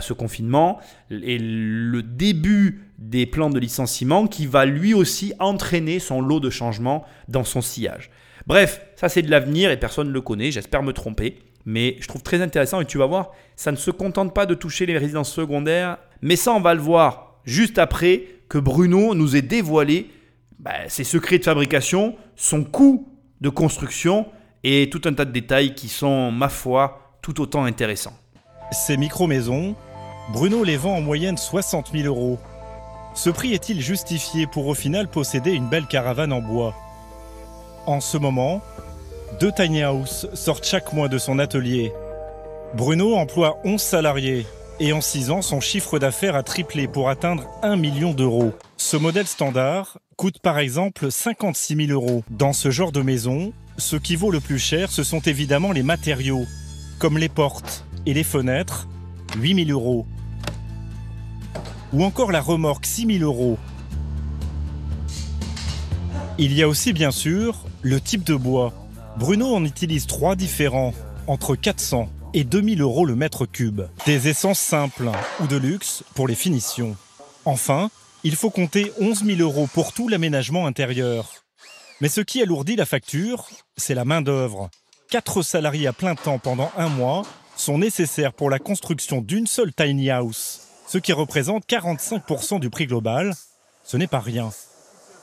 ce confinement et le début des plans de licenciement qui va lui aussi entraîner son lot de changements dans son sillage. Bref, ça c'est de l'avenir et personne ne le connaît, j'espère me tromper, mais je trouve très intéressant et tu vas voir, ça ne se contente pas de toucher les résidences secondaires, mais ça on va le voir juste après que Bruno nous ait dévoilé bah, ses secrets de fabrication, son coût de construction et tout un tas de détails qui sont, ma foi, tout autant intéressants. Ces micro-maisons, Bruno les vend en moyenne 60 000 euros. Ce prix est-il justifié pour au final posséder une belle caravane en bois? En ce moment, deux tiny houses sortent chaque mois de son atelier. Bruno emploie 11 salariés et en 6 ans, son chiffre d'affaires a triplé pour atteindre 1 million d'euros. Ce modèle standard coûte par exemple 56 000 euros. Dans ce genre de maison, ce qui vaut le plus cher, ce sont évidemment les matériaux, comme les portes et les fenêtres, 8 000 euros ou encore la remorque 6000 euros. Il y a aussi bien sûr le type de bois. Bruno en utilise trois différents, entre 400 et 2000 euros le mètre cube. Des essences simples ou de luxe pour les finitions. Enfin, il faut compter 11 000 euros pour tout l'aménagement intérieur. Mais ce qui alourdit la facture, c'est la main-d'œuvre. Quatre salariés à plein temps pendant un mois sont nécessaires pour la construction d'une seule tiny house ce qui représente 45% du prix global. Ce n'est pas rien.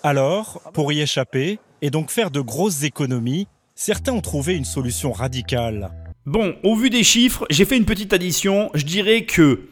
Alors, pour y échapper, et donc faire de grosses économies, certains ont trouvé une solution radicale. Bon, au vu des chiffres, j'ai fait une petite addition. Je dirais que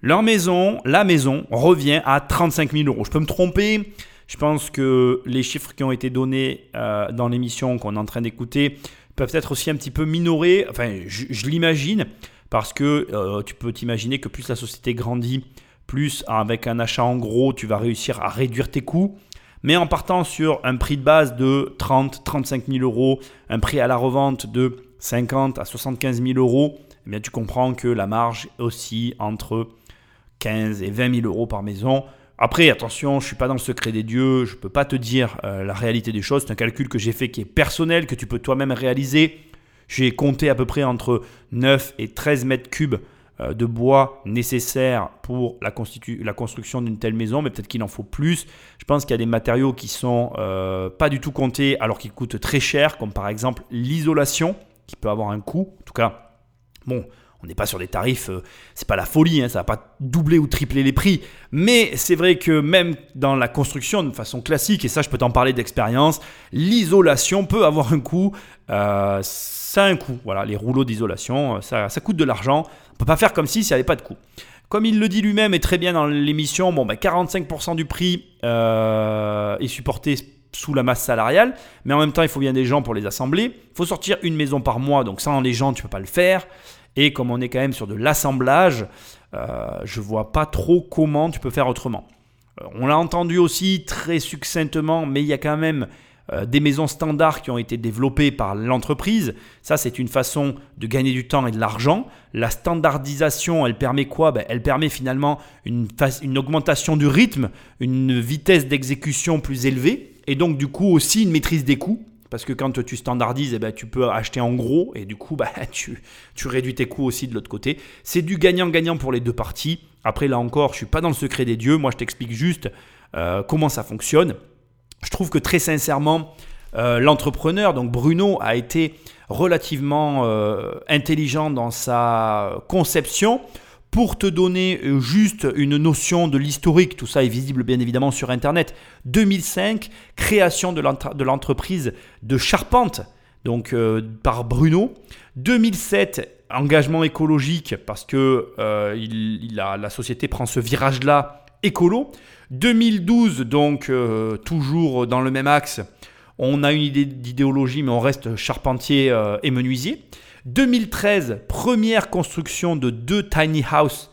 leur maison, la maison, revient à 35 000 euros. Je peux me tromper. Je pense que les chiffres qui ont été donnés euh, dans l'émission qu'on est en train d'écouter peuvent être aussi un petit peu minorés. Enfin, je l'imagine parce que euh, tu peux t'imaginer que plus la société grandit, plus avec un achat en gros, tu vas réussir à réduire tes coûts. Mais en partant sur un prix de base de 30, 35 000 euros, un prix à la revente de 50 à 75 000 euros, eh bien tu comprends que la marge est aussi entre 15 et 20 000 euros par maison. Après, attention, je ne suis pas dans le secret des dieux, je ne peux pas te dire euh, la réalité des choses. C'est un calcul que j'ai fait qui est personnel, que tu peux toi-même réaliser. J'ai compté à peu près entre 9 et 13 mètres cubes de bois nécessaires pour la, la construction d'une telle maison, mais peut-être qu'il en faut plus. Je pense qu'il y a des matériaux qui sont euh, pas du tout comptés alors qu'ils coûtent très cher, comme par exemple l'isolation, qui peut avoir un coût. En tout cas, bon, on n'est pas sur des tarifs, euh, c'est pas la folie, hein, ça va pas doubler ou tripler les prix. Mais c'est vrai que même dans la construction de façon classique, et ça je peux t'en parler d'expérience, l'isolation peut avoir un coût. Euh, ça a un coût. Voilà, les rouleaux d'isolation, euh, ça, ça, coûte de l'argent. Peut pas faire comme si s'il n'y avait pas de coût. Comme il le dit lui-même et très bien dans l'émission, bon, 45% ben, du prix est supporté sous la masse salariale, mais en même temps, il faut bien des gens pour les assembler. Il faut sortir une maison par mois, donc sans les gens, tu peux pas le faire. Et comme on est quand même sur de l'assemblage, euh, je vois pas trop comment tu peux faire autrement. Euh, on l'a entendu aussi très succinctement, mais il y a quand même euh, des maisons standards qui ont été développées par l'entreprise. Ça, c'est une façon de gagner du temps et de l'argent. La standardisation, elle permet quoi? Ben, Elle permet finalement une, augmentation du rythme, une vitesse d'exécution plus élevée, et donc du coup aussi une maîtrise des coûts parce que quand tu standardises, eh ben, tu peux acheter en gros, et du coup, bah, tu, réduis tes coûts aussi de l'autre côté. C'est du gagnant-gagnant pour les deux parties. Après, là encore, je suis pas dans le secret des dieux, moi je t'explique juste euh, comment ça fonctionne. Je trouve que très sincèrement, euh, l'entrepreneur, donc Bruno, a été relativement euh, intelligent dans sa conception pour te donner euh, juste une notion de l'historique, tout ça est visible bien évidemment sur Internet. 2005, création de l'entreprise de charpente, donc par Bruno. 2007, engagement écologique parce que la société prend ce virage-là écolo. 2012, donc toujours dans le même axe, on a une idée d'idéologie, mais on reste charpentier et menuisier. 2013, première construction de deux tiny house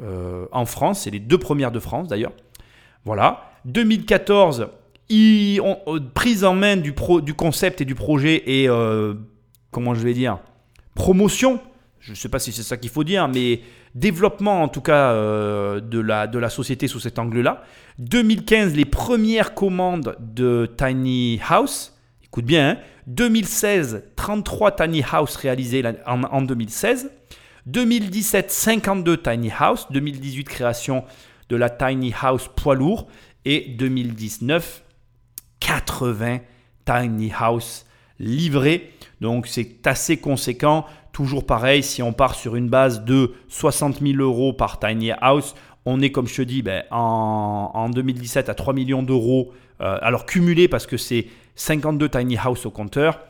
euh, en France. C'est les deux premières de France d'ailleurs. Voilà. 2014, ils ont, euh, prise en main du, du concept et du projet et, euh, comment je vais dire, promotion. Je ne sais pas si c'est ça qu'il faut dire, mais développement en tout cas de, la, de la société sous cet angle-là. 2015, les premières commandes de Tiny House. Écoute bien, hein 2016, 33 tiny house réalisés en, 2016. 2017, 52 tiny house. 2018, création de la tiny house poids lourd. Et 2019, 80 tiny house livrés. Donc c'est assez conséquent. Toujours pareil, si on part sur une base de 60 000 euros par tiny house, on est, comme je te dis, ben, en, 2017 à 3 millions d'euros. Euh, alors cumulé parce que c'est 52 tiny house au compteur.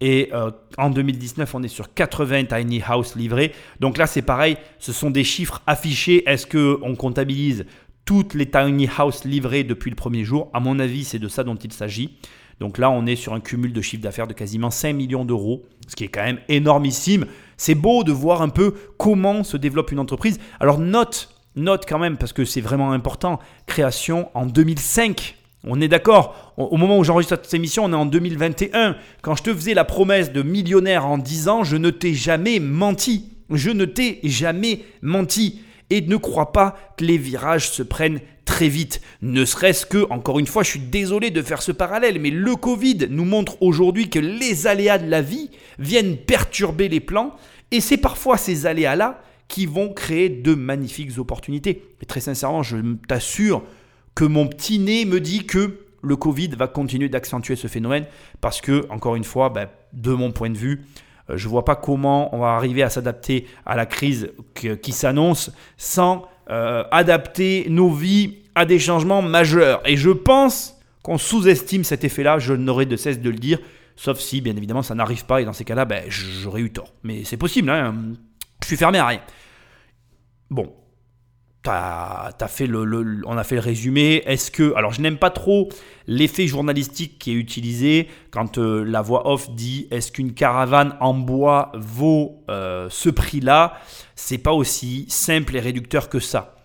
Et euh, en 2019, on est sur 80 tiny house livrés. Donc là, c'est pareil, ce sont des chiffres affichés. Est-ce qu'on comptabilise toutes les tiny house livrées depuis le premier jour? À mon avis, c'est de ça dont il s'agit. Donc là, on est sur un cumul de chiffre d'affaires de quasiment 5 millions d'euros, ce qui est quand même énormissime. C'est beau de voir un peu comment se développe une entreprise. Alors note, note quand même, parce que c'est vraiment important, création en 2005. On est d'accord, au moment où j'enregistre cette émission, on est en 2021. Quand je te faisais la promesse de millionnaire en 10 ans, je ne t'ai jamais menti. Je ne t'ai jamais menti. Et ne crois pas que les virages se prennent très vite. Ne serait-ce que, encore une fois, je suis désolé de faire ce parallèle, mais le Covid nous montre aujourd'hui que les aléas de la vie viennent perturber les plans. Et c'est parfois ces aléas-là qui vont créer de magnifiques opportunités. Et très sincèrement, je t'assure que mon petit nez me dit que le Covid va continuer d'accentuer ce phénomène parce que, encore une fois, ben, de mon point de vue, euh, je ne vois pas comment on va arriver à s'adapter à la crise qui s'annonce sans euh, adapter nos vies à des changements majeurs. Et je pense qu'on sous-estime cet effet-là, je n'aurai de cesse de le dire, sauf si, bien évidemment, ça n'arrive pas, et dans ces cas-là, ben, j'aurais eu tort. Mais c'est possible, hein je suis fermé à rien. Bon, on a fait le résumé. Est-ce que, alors je n'aime pas trop l'effet journalistique qui est utilisé quand euh, la voix off dit est-ce qu'une caravane en bois vaut euh, ce prix-là? C'est pas aussi simple et réducteur que ça.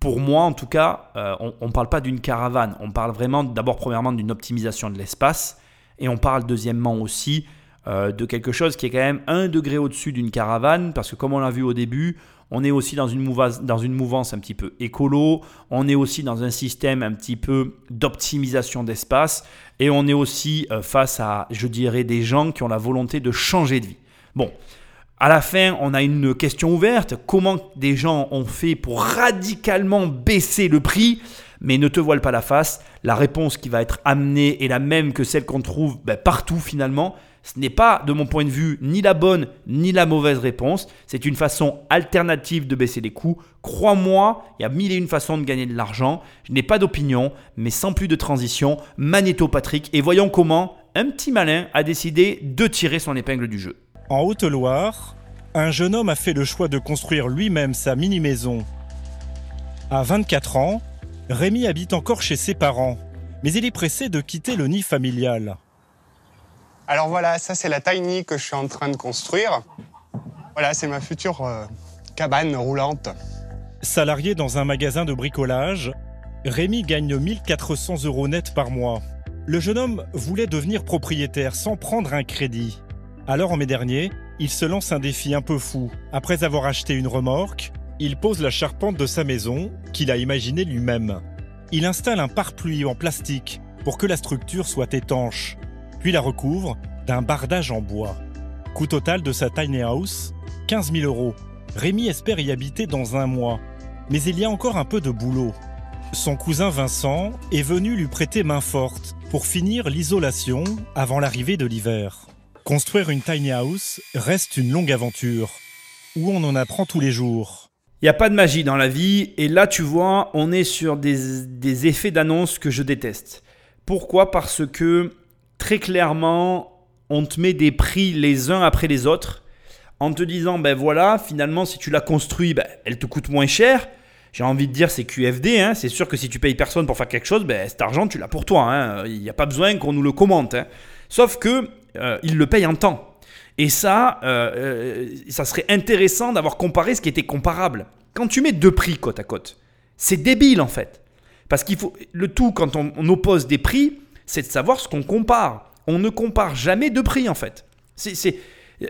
Pour moi, en tout cas, euh, on ne parle pas d'une caravane. On parle vraiment, d'abord, premièrement, d'une optimisation de l'espace. Et on parle, deuxièmement, aussi de quelque chose qui est quand même un degré au-dessus d'une caravane. Parce que, comme on l'a vu au début, on est aussi dans une, mouvance, un petit peu écolo, on est aussi dans un système un petit peu d'optimisation d'espace, et on est aussi euh, face à, je dirais, des gens qui ont la volonté de changer de vie. Bon, à la fin, on a une question ouverte. Comment des gens ont fait pour radicalement baisser le prix? Mais ne te voile pas la face. La réponse qui va être amenée est la même que celle qu'on trouve ben, partout finalement. Ce n'est pas, de mon point de vue, ni la bonne ni la mauvaise réponse. C'est une façon alternative de baisser les coûts. Crois-moi, il y a mille et une façons de gagner de l'argent. Je n'ai pas d'opinion, mais sans plus de transition, Magnéto Patrick. Et voyons comment un petit malin a décidé de tirer son épingle du jeu. En Haute-Loire, un jeune homme a fait le choix de construire lui-même sa mini-maison. À 24 ans, Rémi habite encore chez ses parents, mais il est pressé de quitter le nid familial. Alors voilà, ça c'est la tiny que je suis en train de construire. Voilà, c'est ma future euh, cabane roulante. Salarié dans un magasin de bricolage, Rémi gagne 1400 euros net par mois. Le jeune homme voulait devenir propriétaire sans prendre un crédit. Alors en mai dernier, il se lance un défi un peu fou. Après avoir acheté une remorque, il pose la charpente de sa maison, qu'il a imaginée lui-même. Il installe un pare-pluie en plastique pour que la structure soit étanche. Puis la recouvre d'un bardage en bois. Coût total de sa tiny house 15 000 euros. Rémi espère y habiter dans un mois, mais il y a encore un peu de boulot. Son cousin Vincent est venu lui prêter main forte pour finir l'isolation avant l'arrivée de l'hiver. Construire une tiny house reste une longue aventure, où on en apprend tous les jours. Il n'y a pas de magie dans la vie, et là tu vois, on est sur des, des effets d'annonce que je déteste. Pourquoi? Parce que très clairement, on te met des prix les uns après les autres, en te disant, ben voilà, finalement, si tu l'as construit, ben, elle te coûte moins cher. J'ai envie de dire, c'est QFD. Hein. C'est sûr que si tu payes personne pour faire quelque chose, ben, cet argent, tu l'as pour toi. hein. Il n'y a pas besoin qu'on nous le commente. hein. Sauf que euh, le paye en temps. Et ça, euh, euh, ça serait intéressant d'avoir comparé ce qui était comparable. Quand tu mets deux prix côte à côte, c'est débile en fait. Parce qu'il faut le tout quand on oppose des prix, c'est de savoir ce qu'on compare. On ne compare jamais deux prix en fait. C'est, euh,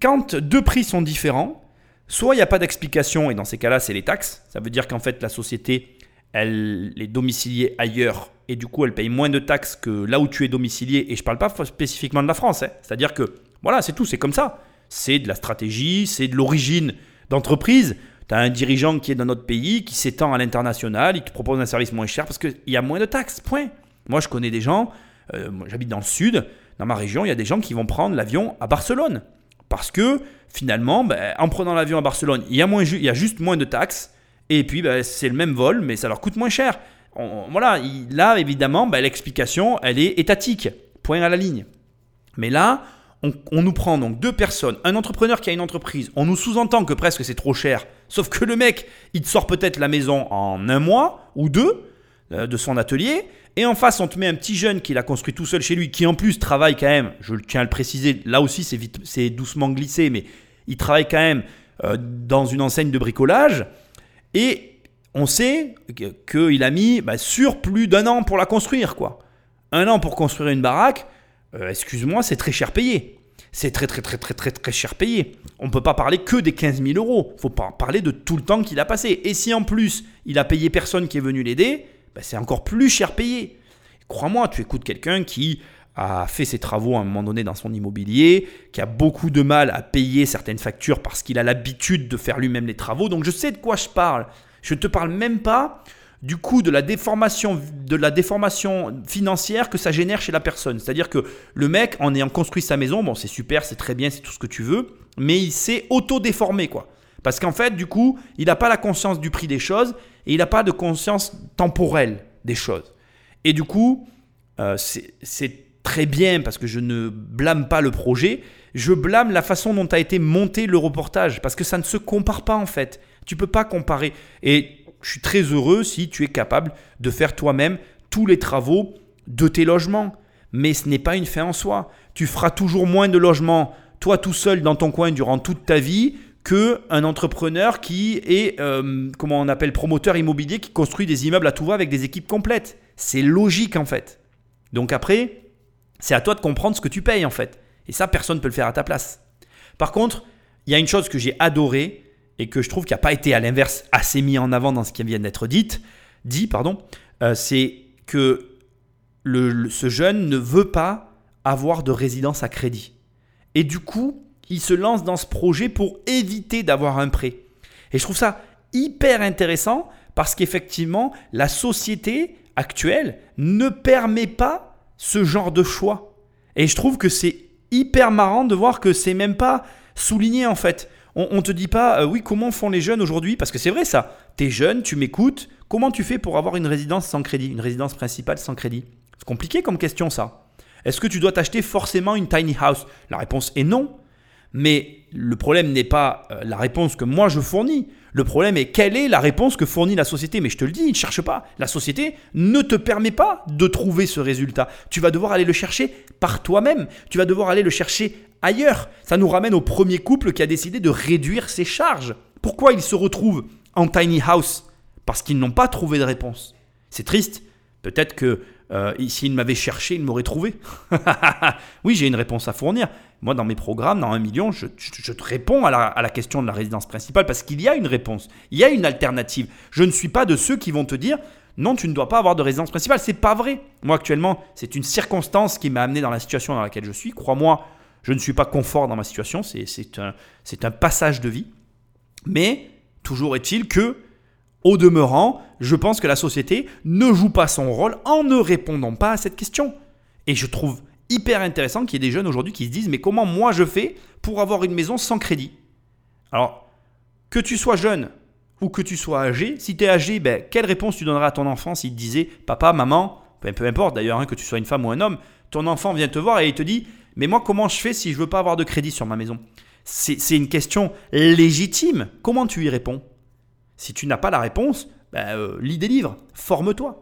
quand deux prix sont différents, soit il n'y a pas d'explication et dans ces cas-là, c'est les taxes. Ça veut dire qu'en fait la société, elle est domiciliée ailleurs et du coup elle paye moins de taxes que là où tu es domicilié. Et je ne parle pas spécifiquement de la France. hein. C'est-à-dire que voilà, c'est tout, c'est comme ça. C'est de la stratégie, c'est de l'origine d'entreprise. Tu as un dirigeant qui est dans notre pays, qui s'étend à l'international, il te propose un service moins cher parce qu'il y a moins de taxes. Point. Moi, je connais des gens, euh, j'habite dans le sud, dans ma région, il y a des gens qui vont prendre l'avion à Barcelone. Parce que finalement, ben, en prenant l'avion à Barcelone, il y, a moins il y a juste moins de taxes. Et puis, ben, c'est le même vol, mais ça leur coûte moins cher. Voilà, il- là, évidemment, ben, l'explication, elle est étatique. Point à la ligne. Mais là, on, nous prend donc deux personnes, un entrepreneur qui a une entreprise, on nous sous-entend que presque c'est trop cher, sauf que le mec, il te sort peut-être la maison en un mois ou deux de son atelier, et en face, on te met un petit jeune qui l'a construit tout seul chez lui, qui en plus travaille quand même, je tiens à le préciser, là aussi c'est, doucement glissé, mais il travaille quand même euh, dans une enseigne de bricolage, et on sait qu'il a mis bah, sur plus d'un an pour la construire, quoi. Un an pour construire une baraque, euh, excuse-moi, c'est très cher payé. C'est très très très très très très cher payé. On ne peut pas parler que des 15 000 euros. Il faut pas parler de tout le temps qu'il a passé. Et si en plus il a payé personne qui est venu l'aider, bah, c'est encore plus cher payé. Crois-moi, tu écoutes quelqu'un qui a fait ses travaux à un moment donné dans son immobilier, qui a beaucoup de mal à payer certaines factures parce qu'il a l'habitude de faire lui-même les travaux. Donc je sais de quoi je parle. Je ne te parle même pas du coût de la déformation, de la déformation financière que ça génère chez la personne. C'est-à-dire que le mec, en ayant construit sa maison, bon, c'est super, c'est très bien, c'est tout ce que tu veux, mais il s'est auto-déformé, quoi. Parce qu'en fait, du coup, il n'a pas la conscience du prix des choses et il n'a pas de conscience temporelle des choses. Et du coup, euh, c'est très bien parce que je ne blâme pas le projet, je blâme la façon dont a été monté le reportage parce que ça ne se compare pas en fait. Tu peux pas comparer. Et je suis très heureux si tu es capable de faire toi-même tous les travaux de tes logements. Mais ce n'est pas une fin en soi. Tu feras toujours moins de logements toi tout seul dans ton coin durant toute ta vie que un entrepreneur qui est, euh, comment on appelle, promoteur immobilier qui construit des immeubles à tout va avec des équipes complètes. C'est logique en fait. Donc après, c'est à toi de comprendre ce que tu payes en fait. Et ça, personne ne peut le faire à ta place. Par contre, il y a une chose que j'ai adorée et que je trouve qui n'a pas été à l'inverse assez mis en avant dans ce qui vient d'être dit, dit pardon, euh, c'est que ce jeune ne veut pas avoir de résidence à crédit. Et du coup, il se lance dans ce projet pour éviter d'avoir un prêt. Et je trouve ça hyper intéressant parce qu'effectivement, la société actuelle ne permet pas ce genre de choix. Et je trouve que c'est hyper marrant de voir que c'est même pas souligné en fait. On, on te dit pas, euh, oui, comment font les jeunes aujourd'hui? Parce que c'est vrai ça. T'es jeune, tu m'écoutes. Comment tu fais pour avoir une résidence sans crédit, une résidence principale sans crédit? C'est compliqué comme question ça. Est-ce que tu dois t'acheter forcément une tiny house? La réponse est non. Mais le problème n'est pas euh, la réponse que moi je fournis. Le problème est quelle est la réponse que fournit la société. Mais je te le dis, ne cherche pas. La société ne te permet pas de trouver ce résultat. Tu vas devoir aller le chercher par toi-même. Tu vas devoir aller le chercher ailleurs. Ça nous ramène au premier couple qui a décidé de réduire ses charges. Pourquoi ils se retrouvent en tiny house? Parce qu'ils n'ont pas trouvé de réponse. C'est triste. Peut-être que euh, s'ils m'avaient cherché, ils m'auraient trouvé. oui, j'ai une réponse à fournir. Moi, dans mes programmes, dans un million, je, te réponds à la, à la question de la résidence principale parce qu'il y a une réponse, il y a une alternative. Je ne suis pas de ceux qui vont te dire Non, tu ne dois pas avoir de résidence principale. C'est pas vrai. Moi, actuellement, c'est une circonstance qui m'a amené dans la situation dans laquelle je suis. Crois-moi, je ne suis pas confort dans ma situation. C'est un, un passage de vie. Mais toujours est-il que, au demeurant, je pense que la société ne joue pas son rôle en ne répondant pas à cette question. Et je trouve hyper intéressant qu'il y ait des jeunes aujourd'hui qui se disent mais comment moi je fais pour avoir une maison sans crédit? Alors, que tu sois jeune ou que tu sois âgé, si tu es âgé, ben, quelle réponse tu donnerais à ton enfant s'il te disait papa, maman, ben, peu importe d'ailleurs hein, que tu sois une femme ou un homme, ton enfant vient te voir et il te dit mais moi comment je fais si je veux pas avoir de crédit sur ma maison? C'est une question légitime. Comment tu y réponds? Si tu n'as pas la réponse, ben, euh, lis des livres, forme-toi.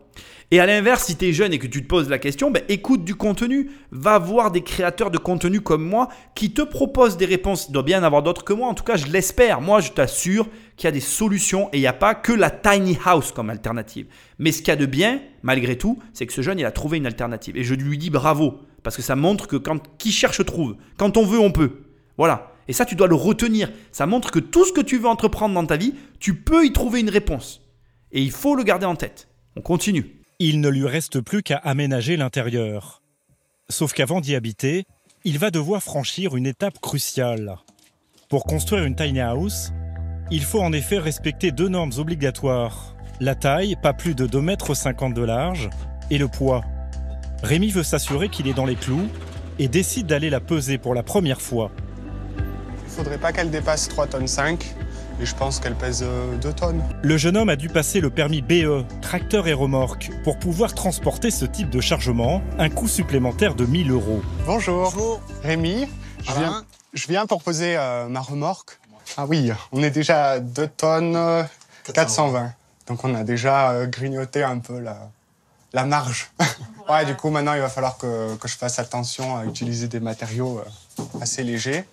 Et à l'inverse, si tu es jeune et que tu te poses la question, ben, écoute du contenu. Va voir des créateurs de contenu comme moi qui te proposent des réponses. Il doit bien en avoir d'autres que moi. En tout cas, je l'espère. Moi, je t'assure qu'il y a des solutions et il n'y a pas que la tiny house comme alternative. Mais ce qu'il y a de bien, malgré tout, c'est que ce jeune, il a trouvé une alternative. Et je lui dis bravo. Parce que ça montre que quand qui cherche trouve. Quand on veut, on peut. Voilà. Et ça, tu dois le retenir. Ça montre que tout ce que tu veux entreprendre dans ta vie, tu peux y trouver une réponse. Et il faut le garder en tête. On continue. Il ne lui reste plus qu'à aménager l'intérieur. Sauf qu'avant d'y habiter, il va devoir franchir une étape cruciale. Pour construire une tiny house, il faut en effet respecter deux normes obligatoires. La taille, pas plus de 2,50 m de large, et le poids. Rémi veut s'assurer qu'il est dans les clous et décide d'aller la peser pour la première fois. Il faudrait pas qu'elle dépasse 3 tonnes 5 et je pense qu'elle pèse 2 euh, tonnes. Le jeune homme a dû passer le permis BE, tracteur et remorque, pour pouvoir transporter ce type de chargement, un coût supplémentaire de 1000 euros. Bonjour, Rémi, je viens, je viens pour poser euh, ma remorque. Ah oui, on est déjà à 2 tonnes 420. Donc on a déjà euh, grignoté un peu la, la marge. ouais, du coup maintenant il va falloir que, que, je fasse attention à utiliser des matériaux assez légers.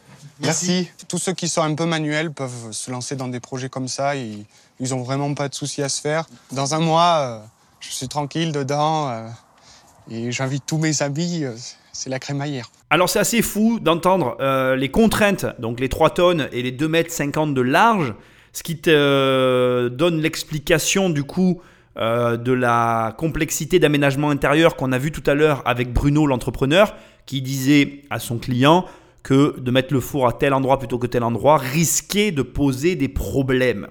Merci. Tous ceux qui sont un peu manuels peuvent se lancer dans des projets comme ça. Ils, ils ont vraiment pas de soucis à se faire. Dans un mois, euh, je suis tranquille dedans euh, et j'invite tous mes amis. Euh, c'est la crémaillère. Alors c'est assez fou d'entendre les contraintes, donc les 3 tonnes et les 2 mètres 50 de large, ce qui te donne l'explication du coup de la complexité d'aménagement intérieur qu'on a vu tout à l'heure avec Bruno l'entrepreneur qui disait à son client de mettre le four à tel endroit plutôt que tel endroit risquait de poser des problèmes.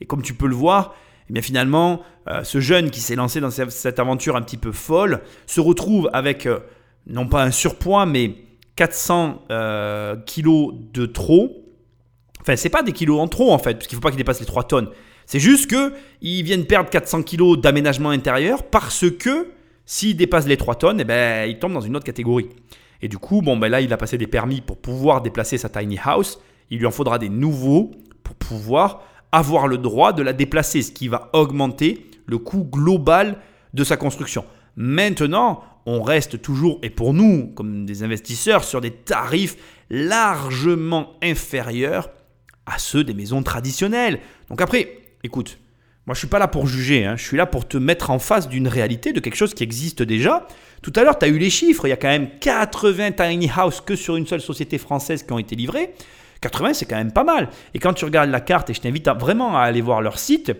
Et comme tu peux le voir, eh bien finalement, euh, ce jeune qui s'est lancé dans cette aventure un petit peu folle se retrouve avec euh, non pas un surpoids, mais 400 euh, kilos de trop. Enfin, c'est pas des kilos en trop en fait, parce qu'il ne faut pas qu'il dépasse les 3 tonnes. C'est juste que il vient de perdre 400 kilos d'aménagement intérieur parce que s'il dépasse les 3 tonnes, eh ben, il tombe dans une autre catégorie. Et du coup, bon, ben là, il a passé des permis pour pouvoir déplacer sa tiny house. Il lui en faudra des nouveaux pour pouvoir avoir le droit de la déplacer, ce qui va augmenter le coût global de sa construction. Maintenant, on reste toujours, et pour nous, comme des investisseurs, sur des tarifs largement inférieurs à ceux des maisons traditionnelles. Donc après, écoute, moi je suis pas là pour juger, hein. je suis là pour te mettre en face d'une réalité, de quelque chose qui existe déjà. Tout à l'heure, tu as eu les chiffres. Il y a quand même 80 tiny house que sur une seule société française qui ont été livrés. 80, c'est quand même pas mal. Et quand tu regardes la carte, et je t'invite vraiment à aller voir leur site,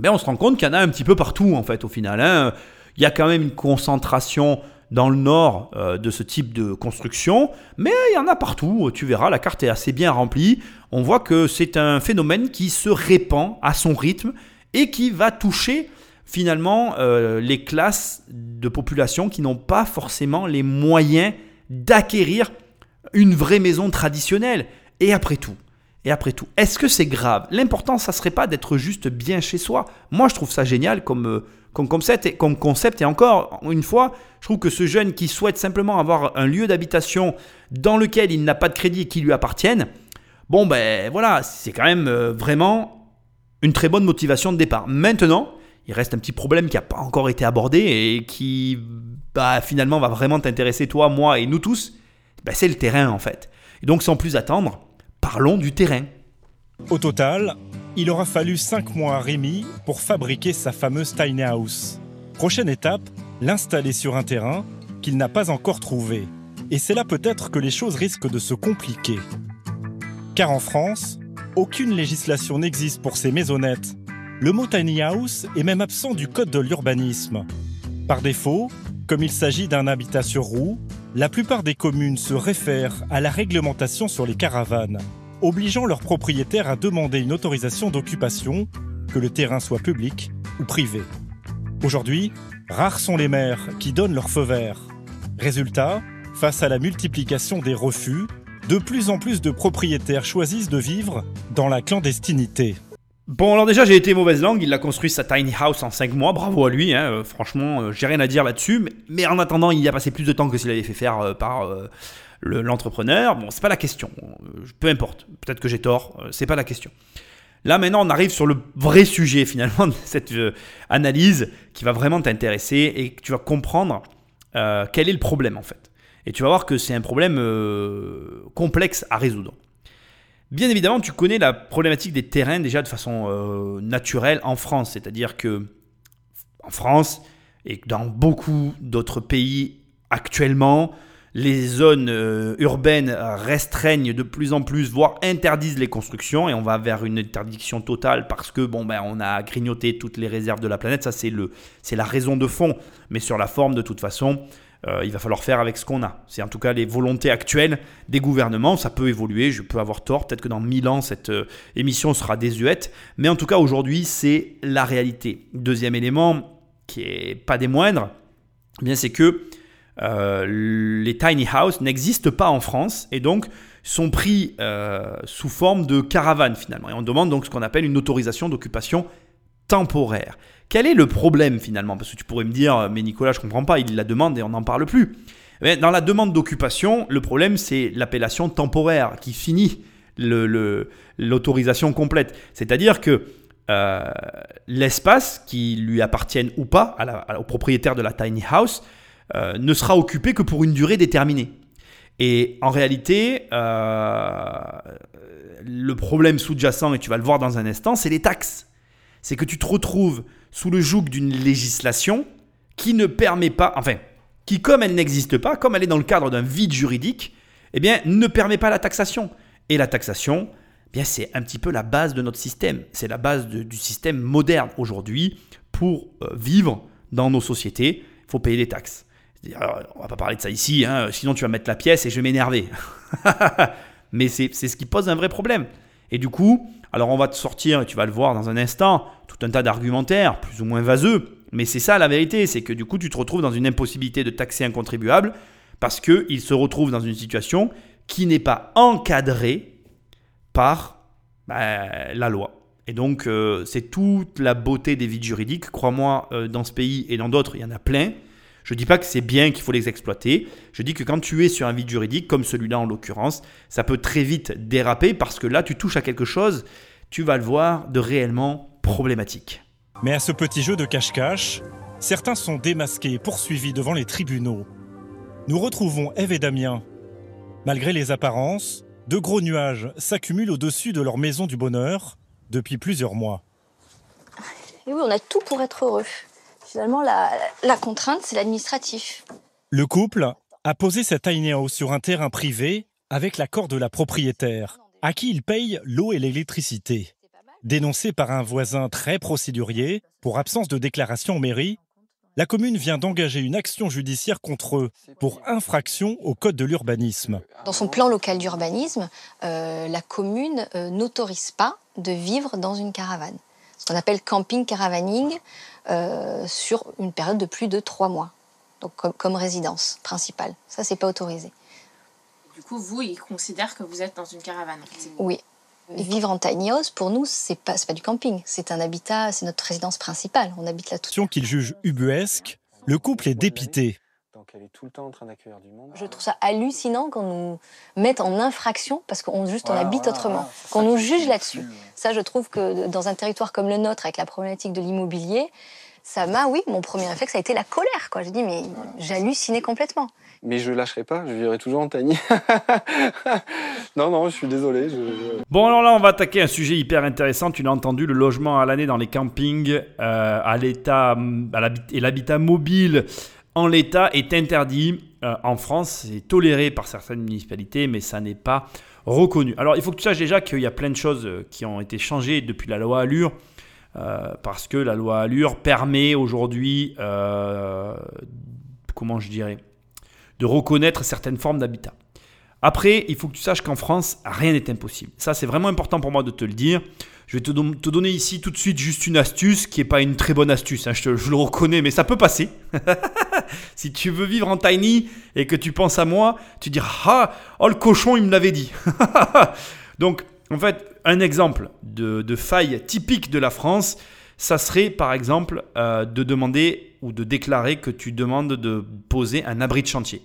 ben on se rend compte qu'il y en a un petit peu partout, en fait, au final. Hein. Il y a quand même une concentration dans le nord euh, de ce type de construction, mais il y en a partout, tu verras, la carte est assez bien remplie, on voit que c'est un phénomène qui se répand à son rythme et qui va toucher finalement euh, les classes de population qui n'ont pas forcément les moyens d'acquérir une vraie maison traditionnelle. Et après tout, et après tout, est-ce que c'est grave? L'important, ça serait pas d'être juste bien chez soi. Moi, je trouve ça génial comme, euh, comme, concept et, comme concept. Et encore une fois, je trouve que ce jeune qui souhaite simplement avoir un lieu d'habitation dans lequel il n'a pas de crédit et qui lui appartienne, bon ben voilà, c'est quand même euh, vraiment une très bonne motivation de départ. Maintenant, il reste un petit problème qui n'a pas encore été abordé et qui bah, finalement va vraiment t'intéresser toi, moi et nous tous. Bah, c'est le terrain en fait. Et donc sans plus attendre, parlons du terrain. Au total, il aura fallu 5 mois à Rémi pour fabriquer sa fameuse tiny house. Prochaine étape, l'installer sur un terrain qu'il n'a pas encore trouvé. Et c'est là peut-être que les choses risquent de se compliquer. Car en France, aucune législation n'existe pour ces maisonnettes le mot tiny house est même absent du code de l'urbanisme. Par défaut, comme il s'agit d'un habitat sur roue, la plupart des communes se réfèrent à la réglementation sur les caravanes, obligeant leurs propriétaires à demander une autorisation d'occupation, que le terrain soit public ou privé. Aujourd'hui, rares sont les maires qui donnent leur feu vert. Résultat, face à la multiplication des refus, de plus en plus de propriétaires choisissent de vivre dans la clandestinité. Bon, alors déjà, j'ai été mauvaise langue. Il a construit sa tiny house en 5 mois. Bravo à lui. hein. Euh, franchement, euh, j'ai rien à dire là-dessus. Mais, en attendant, il y a passé plus de temps que s'il avait fait faire euh, par le- l'entrepreneur. Bon, c'est pas la question. Peu importe. Peut-être que j'ai tort. c'est pas la question. Là, maintenant, on arrive sur le vrai sujet, finalement, de cette analyse qui va vraiment t'intéresser et que tu vas comprendre quel est le problème, en fait. Et tu vas voir que c'est un problème complexe à résoudre. Bien évidemment, tu connais la problématique des terrains déjà de façon euh, naturelle en France. C'est-à-dire que en France et dans beaucoup d'autres pays actuellement, les zones euh, urbaines restreignent de plus en plus, voire interdisent les constructions, et on va vers une interdiction totale parce que bon ben on a grignoté toutes les réserves de la planète. Ça c'est c'est la raison de fond, mais sur la forme de toute façon, il va falloir faire avec ce qu'on a. C'est en tout cas les volontés actuelles des gouvernements. Ça peut évoluer, je peux avoir tort. Peut-être que dans 1000 ans, cette euh, émission sera désuète. Mais en tout cas, aujourd'hui, c'est la réalité. Deuxième élément, qui est pas des moindres, eh bien c'est que euh, les tiny houses n'existent pas en France et donc sont pris euh, sous forme de caravane finalement. Et on demande donc ce qu'on appelle une autorisation d'occupation temporaire. Quel est le problème finalement? Parce que tu pourrais me dire, mais Nicolas, je comprends pas, il la demande et on n'en parle plus. Mais dans la demande d'occupation, le problème c'est l'appellation temporaire qui finit l'autorisation complète. C'est-à-dire que euh, l'espace, qui lui appartienne ou pas au propriétaire de la tiny house, euh, ne sera occupé que pour une durée déterminée. Et en réalité, euh, le problème sous-jacent, et tu vas le voir dans un instant, c'est les taxes. C'est que tu te retrouves sous le joug d'une législation qui ne permet pas, enfin, qui comme elle n'existe pas, comme elle est dans le cadre d'un vide juridique, eh bien, ne permet pas la taxation. Et la taxation, eh bien, c'est un petit peu la base de notre système. C'est la base du système moderne aujourd'hui. Pour euh, vivre dans nos sociétés, il faut payer des taxes. Alors, on va pas parler de ça ici, hein, sinon tu vas mettre la pièce et je vais m'énerver. Mais c'est ce qui pose un vrai problème. Et du coup, alors on va te sortir, et tu vas le voir dans un instant, tout un tas d'argumentaires, plus ou moins vaseux. Mais c'est ça la vérité, c'est que du coup tu te retrouves dans une impossibilité de taxer un contribuable parce qu'il se retrouve dans une situation qui n'est pas encadrée par bah, la loi. Et donc euh, c'est toute la beauté des vides juridiques. Crois-moi, euh, dans ce pays et dans d'autres, il y en a plein. Je ne dis pas que c'est bien qu'il faut les exploiter. Je dis que quand tu es sur un vide juridique, comme celui-là en l'occurrence, ça peut très vite déraper parce que là, tu touches à quelque chose, tu vas le voir, de réellement problématique. Mais à ce petit jeu de cache-cache, certains sont démasqués et poursuivis devant les tribunaux. Nous retrouvons Eve et Damien. Malgré les apparences, de gros nuages s'accumulent au-dessus de leur maison du bonheur depuis plusieurs mois. Et oui, on a tout pour être heureux. Finalement, la, la contrainte, c'est l'administratif. Le couple a posé tiny house sur un terrain privé avec l'accord de la propriétaire, à qui il paye l'eau et l'électricité. Dénoncé par un voisin très procédurier pour absence de déclaration en mairie, la commune vient d'engager une action judiciaire contre eux pour infraction au code de l'urbanisme. Dans son plan local d'urbanisme, euh, la commune euh, n'autorise pas de vivre dans une caravane. Ce qu'on appelle camping caravaning euh, sur une période de plus de trois mois. Donc comme, comme résidence principale. Ça, c'est pas autorisé. Du coup, vous, ils considèrent que vous êtes dans une caravane. Oui. Et vivre en tiny house, pour nous, c'est pas, c'est pas du camping. C'est un habitat, c'est notre résidence principale. On habite là tout. Action qu'il juge ubuesque, le couple est dépité. Donc elle est tout le temps en train d'accueillir du monde. Je trouve ça hallucinant qu'on nous mette en infraction parce qu'on juste on Voilà, habite voilà, autrement, voilà, qu'on ça nous juge là-dessus. Ça, je trouve que dans un territoire comme le nôtre, avec la problématique de l'immobilier, ça m'a, oui, mon premier réflexe a été la colère. Quoi. J'ai dit, mais j'hallucinais complètement. Mais je lâcherai pas, je vivrai toujours en tiny. non, non, je suis désolé. je- Bon, alors là, on va attaquer un sujet hyper intéressant. Tu l'as entendu, le logement à l'année dans les campings euh, à l'état à l'habit- et l'habitat mobile en l'état est interdit euh, en France. C'est toléré par certaines municipalités, mais ça n'est pas reconnu. Alors, il faut que tu saches déjà qu'il y a plein de choses euh, qui ont été changées depuis la loi Allure. Euh, parce que la loi Allure permet aujourd'hui, comment je dirais, de reconnaître certaines formes d'habitat. Après, il faut que tu saches qu'en France, rien n'est impossible. Ça, c'est vraiment important pour moi de te le dire. Je vais te, don- te donner ici tout de suite juste une astuce qui n'est pas une très bonne astuce, hein, je le reconnais, mais ça peut passer. si tu veux vivre en tiny et que tu penses à moi, tu diras Ah, oh le cochon, il me l'avait dit. Donc, en fait, un exemple de, de faille typique de la France, ça serait par exemple euh, de demander ou de déclarer que tu demandes de poser un abri de chantier.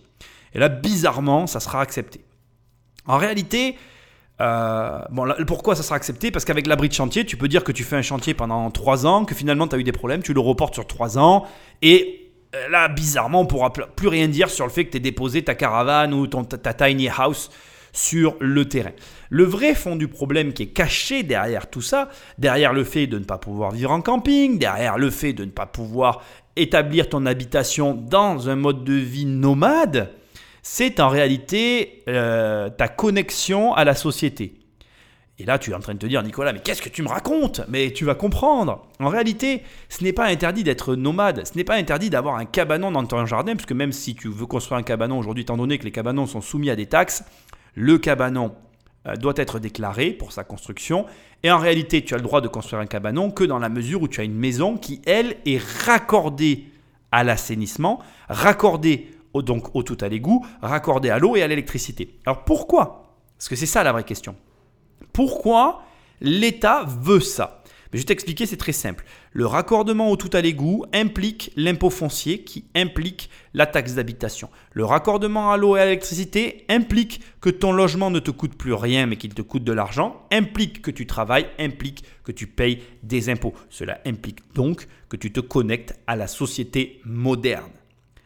Et là, bizarrement, ça sera accepté. En réalité, euh, bon, pourquoi ça sera accepté? Parce qu'avec l'abri de chantier, tu peux dire que tu fais un chantier pendant 3 ans, que finalement tu as eu des problèmes, tu le reportes sur 3 ans, et là, bizarrement, on pourra pl- plus rien dire sur le fait que tu déposé ta caravane ou ton, ta, ta tiny house sur le terrain. Le vrai fond du problème qui est caché derrière tout ça, derrière le fait de ne pas pouvoir vivre en camping, derrière le fait de ne pas pouvoir établir ton habitation dans un mode de vie nomade, c'est en réalité euh, ta connexion à la société. Et là, tu es en train de te dire, Nicolas, mais qu'est-ce que tu me racontes? Mais tu vas comprendre. En réalité, ce n'est pas interdit d'être nomade. Ce n'est pas interdit d'avoir un cabanon dans ton jardin, puisque même si tu veux construire un cabanon aujourd'hui, étant donné que les cabanons sont soumis à des taxes, le cabanon euh, doit être déclaré pour sa construction. Et en réalité, tu as le droit de construire un cabanon que dans la mesure où tu as une maison qui, elle, est raccordée à l'assainissement, raccordée donc au tout à l'égout, raccordée à l'eau et à l'électricité. Alors pourquoi? Parce que c'est ça la vraie question. Pourquoi l'État veut ça? Je vais t'expliquer, c'est très simple. Le raccordement au tout à l'égout implique l'impôt foncier qui implique la taxe d'habitation. Le raccordement à l'eau et à l'électricité implique que ton logement ne te coûte plus rien mais qu'il te coûte de l'argent, implique que tu travailles, implique que tu payes des impôts. Cela implique donc que tu te connectes à la société moderne.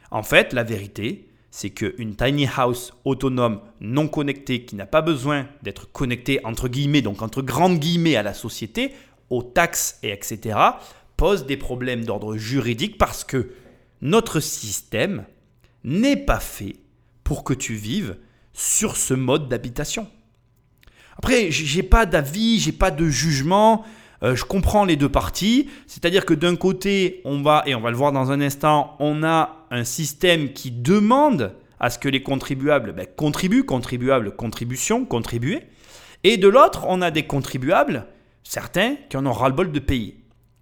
En fait, la vérité, c'est qu'une tiny house autonome non connectée qui n'a pas besoin d'être connectée entre guillemets, donc entre grandes guillemets à la société, aux taxes et etc., pose des problèmes d'ordre juridique parce que notre système n'est pas fait pour que tu vives sur ce mode d'habitation. Après, j'ai pas d'avis, j'ai pas de jugement. Euh, je comprends les deux parties. C'est-à-dire que d'un côté, on va, et on va le voir dans un instant, on a un système qui demande à ce que les contribuables ben, contribuent, contribuables, contribution, contribuer. Et de l'autre, on a des contribuables, certains, qui en ont ras-le-bol de payer.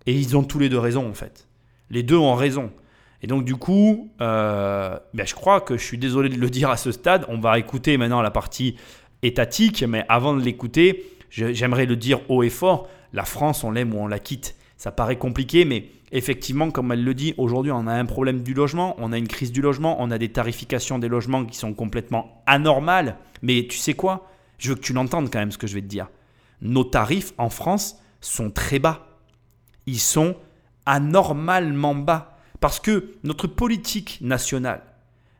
Et ils ont tous les deux raison, en fait. Les deux ont raison. Et donc, du coup, euh, ben, je crois que je suis désolé de le dire à ce stade. On va écouter maintenant la partie étatique, mais avant de l'écouter, j'aimerais le dire haut et fort. La France, on l'aime ou on la quitte. Ça paraît compliqué, mais effectivement, comme elle le dit, aujourd'hui, on a un problème du logement, on a une crise du logement, on a des tarifications des logements qui sont complètement anormales. Mais tu sais quoi? Je veux que tu l'entendes quand même ce que je vais te dire. Nos tarifs en France sont très bas ils sont anormalement bas. Parce que notre politique nationale,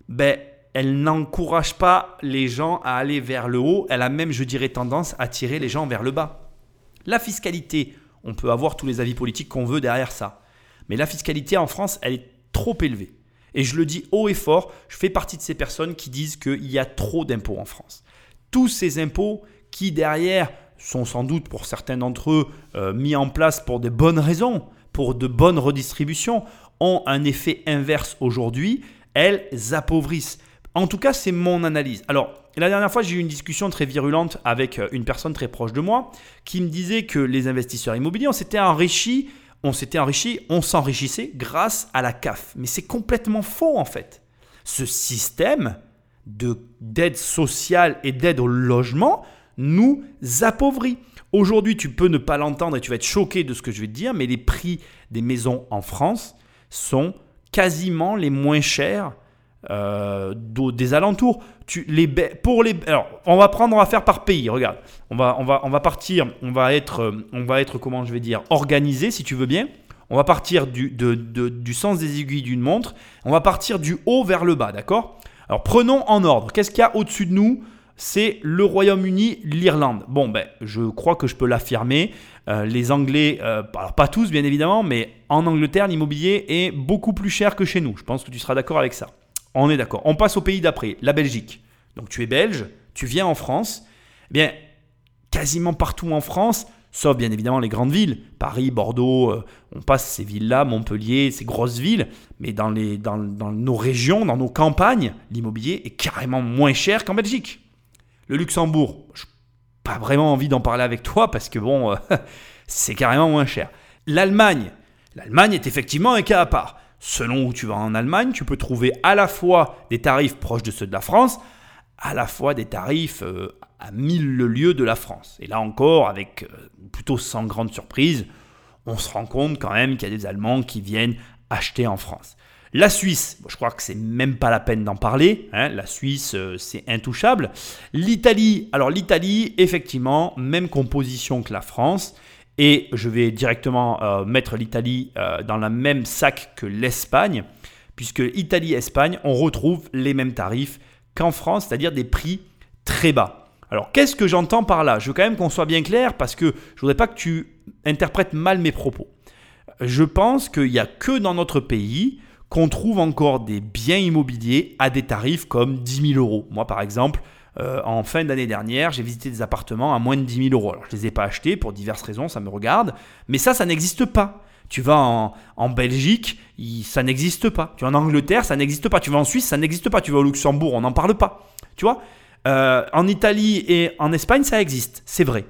ben, elle n'encourage pas les gens à aller vers le haut, elle a même, je dirais, tendance à tirer les gens vers le bas. La fiscalité, on peut avoir tous les avis politiques qu'on veut derrière ça. Mais la fiscalité en France, elle est trop élevée. Et je le dis haut et fort, je fais partie de ces personnes qui disent qu'il y a trop d'impôts en France. Tous ces impôts qui derrière sont sans doute pour certains d'entre eux euh, mis en place pour de bonnes raisons, pour de bonnes redistributions, ont un effet inverse aujourd'hui, elles appauvrissent. En tout cas, c'est mon analyse. Alors, la dernière fois, j'ai eu une discussion très virulente avec euh, une personne très proche de moi qui me disait que les investisseurs immobiliers, on s'était enrichis, on s'était enrichi, on s'enrichissait grâce à la CAF. Mais c'est complètement faux en fait. Ce système de d'aide sociale et d'aide au logement nous appauvrit. Aujourd'hui, tu peux ne pas l'entendre et tu vas être choqué de ce que je vais te dire, mais les prix des maisons en France sont quasiment les moins chers euh, des alentours. Pour les, alors, on va prendre, on faire par pays. Regarde, on va, on va, on va partir, on va être, euh, on va être, comment je vais dire, organisé, si tu veux bien. On va partir du, sens des aiguilles d'une montre. On va partir du haut vers le bas, d'accord? Alors prenons en ordre. Qu'est-ce qu'il y a au-dessus de nous? C'est le Royaume-Uni, l'Irlande. Bon, ben, je crois que je peux l'affirmer. Euh, les Anglais, alors pas tous bien évidemment, mais en Angleterre, l'immobilier est beaucoup plus cher que chez nous. Je pense que tu seras d'accord avec ça. On est d'accord. On passe au pays d'après, la Belgique. Donc tu es belge, tu viens en France. Eh bien, quasiment partout en France, sauf bien évidemment les grandes villes, Paris, Bordeaux, euh, on passe ces villes-là, Montpellier, ces grosses villes, mais dans, les, dans, dans nos régions, dans nos campagnes, l'immobilier est carrément moins cher qu'en Belgique. Le Luxembourg, je pas vraiment envie d'en parler avec toi parce que bon, euh, c'est carrément moins cher. L'Allemagne, l'Allemagne est effectivement un cas à part. Selon où tu vas en Allemagne, tu peux trouver à la fois des tarifs proches de ceux de la France, à la fois des tarifs euh, à 1000 lieues de la France. Et là encore, avec euh, plutôt sans grande surprise, on se rend compte quand même qu'il y a des Allemands qui viennent acheter en France. La Suisse, je crois que c'est même pas la peine d'en parler. hein. La Suisse, euh, c'est intouchable. L'Italie, alors l'Italie, effectivement, même composition que la France. Et je vais directement euh, mettre l'Italie euh, dans le même sac que l'Espagne, puisque Italie et Espagne, on retrouve les mêmes tarifs qu'en France, c'est-à-dire des prix très bas. Alors, qu'est-ce que j'entends par là? Je veux quand même qu'on soit bien clair parce que je voudrais pas que tu interprètes mal mes propos. Je pense qu'il n'y a que dans notre pays qu'on trouve encore des biens immobiliers à des tarifs comme 10 000 euros. Moi, par exemple, euh, en fin d'année dernière, j'ai visité des appartements à moins de 10 000 euros. Je ne les ai pas achetés pour diverses raisons, ça me regarde, mais ça, ça n'existe pas. Tu vas en, Belgique, ça n'existe pas. Tu vas en Angleterre, ça n'existe pas. Tu vas en Suisse, ça n'existe pas. Tu vas au Luxembourg, on n'en parle pas. Tu vois? Euh, En Italie et en Espagne, ça existe, c'est vrai.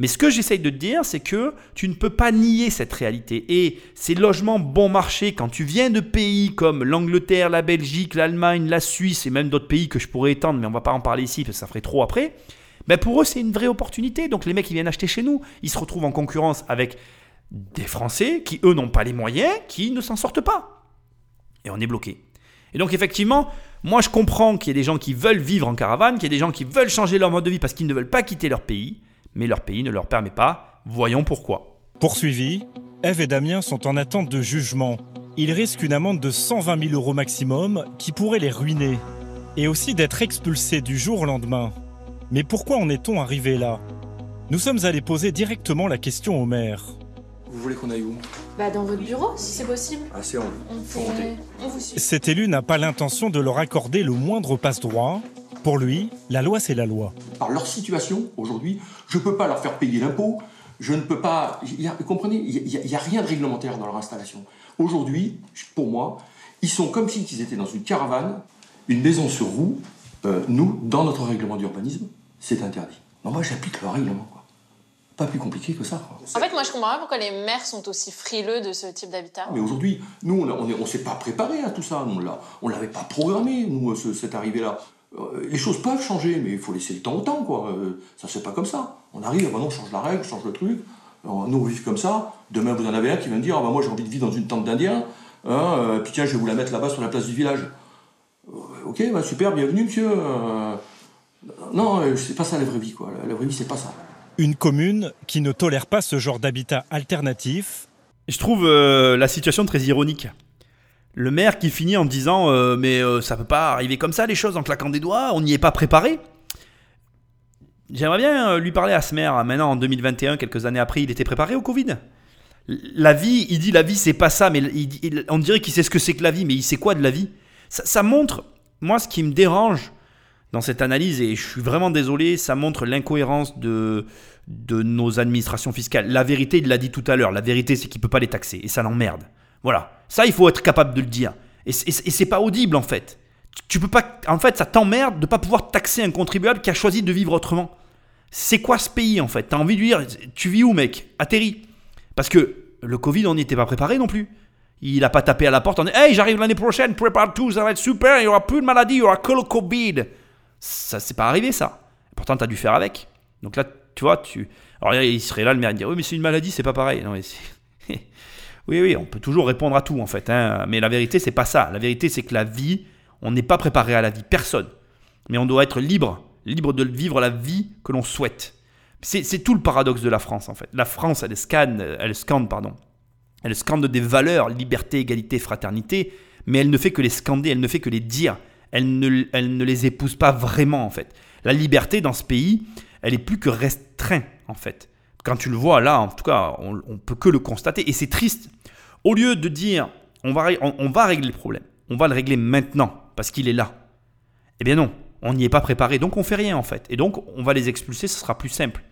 Mais ce que j'essaye de te dire, c'est que tu ne peux pas nier cette réalité. Et ces logements bon marché, quand tu viens de pays comme l'Angleterre, la Belgique, l'Allemagne, la Suisse et même d'autres pays que je pourrais étendre, mais on va pas en parler ici parce que ça ferait trop après, ben pour eux, c'est une vraie opportunité. Donc les mecs qui viennent acheter chez nous, ils se retrouvent en concurrence avec des Français qui, eux, n'ont pas les moyens, qui ne s'en sortent pas. Et on est bloqué. Et donc effectivement, moi je comprends qu'il y ait des gens qui veulent vivre en caravane, qu'il y ait des gens qui veulent changer leur mode de vie parce qu'ils ne veulent pas quitter leur pays, mais leur pays ne leur permet pas. Voyons pourquoi. Poursuivis, Eve et Damien sont en attente de jugement. Ils risquent une amende de 120 000 euros maximum qui pourrait les ruiner. Et aussi d'être expulsés du jour au lendemain. Mais pourquoi en est-on arrivé là? Nous sommes allés poser directement la question au maire. Vous voulez qu'on aille où? Bah dans votre bureau, si c'est possible. Ah, c'est en On, on vous suit. Cet élu n'a pas l'intention de leur accorder le moindre passe-droit. Pour lui, la loi c'est la loi. Par leur situation, aujourd'hui, je ne peux pas leur faire payer l'impôt, je ne peux pas... il y a- vous comprenez, il n'y a, il y a rien de réglementaire dans leur installation. Aujourd'hui, pour moi, ils sont comme s'ils étaient dans une caravane, une maison sur roue. Euh, nous, dans notre règlement d'urbanisme, c'est interdit. Non, moi, j'applique le règlement. Quoi. Pas plus compliqué que ça. Quoi. En fait, moi, je comprends pas pourquoi les maires sont aussi frileux de ce type d'habitat. Mais aujourd'hui, nous, on ne s'est pas préparé à tout ça. Nous, on ne l'avait pas programmé, nous, ce- cette arrivée-là. Euh, les choses peuvent changer, mais il faut laisser le temps au temps, quoi. Euh, ça, c'est pas comme ça. On arrive, ah bah non, on change la règle, on change le truc. Alors, nous, on vit comme ça. Demain, vous en avez un qui va me dire, ah bah moi, j'ai envie de vivre dans une tente d'Indien. Hein, euh, puis tiens, je vais vous la mettre là-bas sur la place du village. Euh, ok, bah super, bienvenue, monsieur. Euh, non, c'est pas ça la vraie vie, quoi. La, la vraie vie, c'est pas ça. Une commune qui ne tolère pas ce genre d'habitat alternatif. Je trouve euh, la situation très ironique. Le maire qui finit en disant euh, Mais euh, ça peut pas arriver comme ça, les choses, en claquant des doigts, on n'y est pas préparé. J'aimerais bien euh, lui parler à ce maire. Maintenant, en 2021, quelques années après, il était préparé au Covid. La vie, il dit la vie, c'est pas ça, mais on dirait qu'il sait ce que c'est que la vie, mais il sait quoi de la vie ça, ça montre, moi, ce qui me dérange dans cette analyse, et je suis vraiment désolé, ça montre l'incohérence de, de nos administrations fiscales. La vérité, il l'a dit tout à l'heure, la vérité, c'est qu'il ne peut pas les taxer, et ça l'emmerde. Voilà. Ça, il faut être capable de le dire. Et, c'est pas audible, en fait. Tu- peux pas. En fait, ça t'emmerde de pas pouvoir taxer un contribuable qui a choisi de vivre autrement. C'est quoi ce pays, en fait? T'as envie de lui dire Tu vis où, mec? Atterris. Parce que le Covid, on n'y était pas préparé non plus. Il a pas tapé à la porte en disant Hey, j'arrive l'année prochaine, prépare tout, ça va être super, il y aura plus de maladie, il y aura que le Covid. Ça, c'est pas arrivé, ça. Pourtant, tu as dû faire avec. Donc là, tu vois, tu. Alors il serait là, le maire, il dirait Oui, mais c'est une maladie, c'est pas pareil. Non, mais oui, oui, on peut toujours répondre à tout, en fait. hein. Mais la vérité, c'est pas ça. La vérité, c'est que la vie, on n'est pas préparé à la vie. Personne. Mais on doit être libre. Libre de vivre la vie que l'on souhaite. C'est tout le paradoxe de la France, en fait. La France, elle scanne, elle scande, pardon. Elle scande des valeurs, liberté, égalité, fraternité, mais elle ne fait que les scander, elle ne fait que les dire. Elle ne, elle ne les épouse pas vraiment, en fait. La liberté dans ce pays, elle est plus que restreinte, en fait. Quand tu le vois là, en tout cas, on, on peut que le constater, et c'est triste. Au lieu de dire, on va, on va régler le problème, on va le régler maintenant, parce qu'il est là. Eh bien non, on n'y est pas préparé, donc on fait rien, en fait. Et donc, on va les expulser, ce sera plus simple.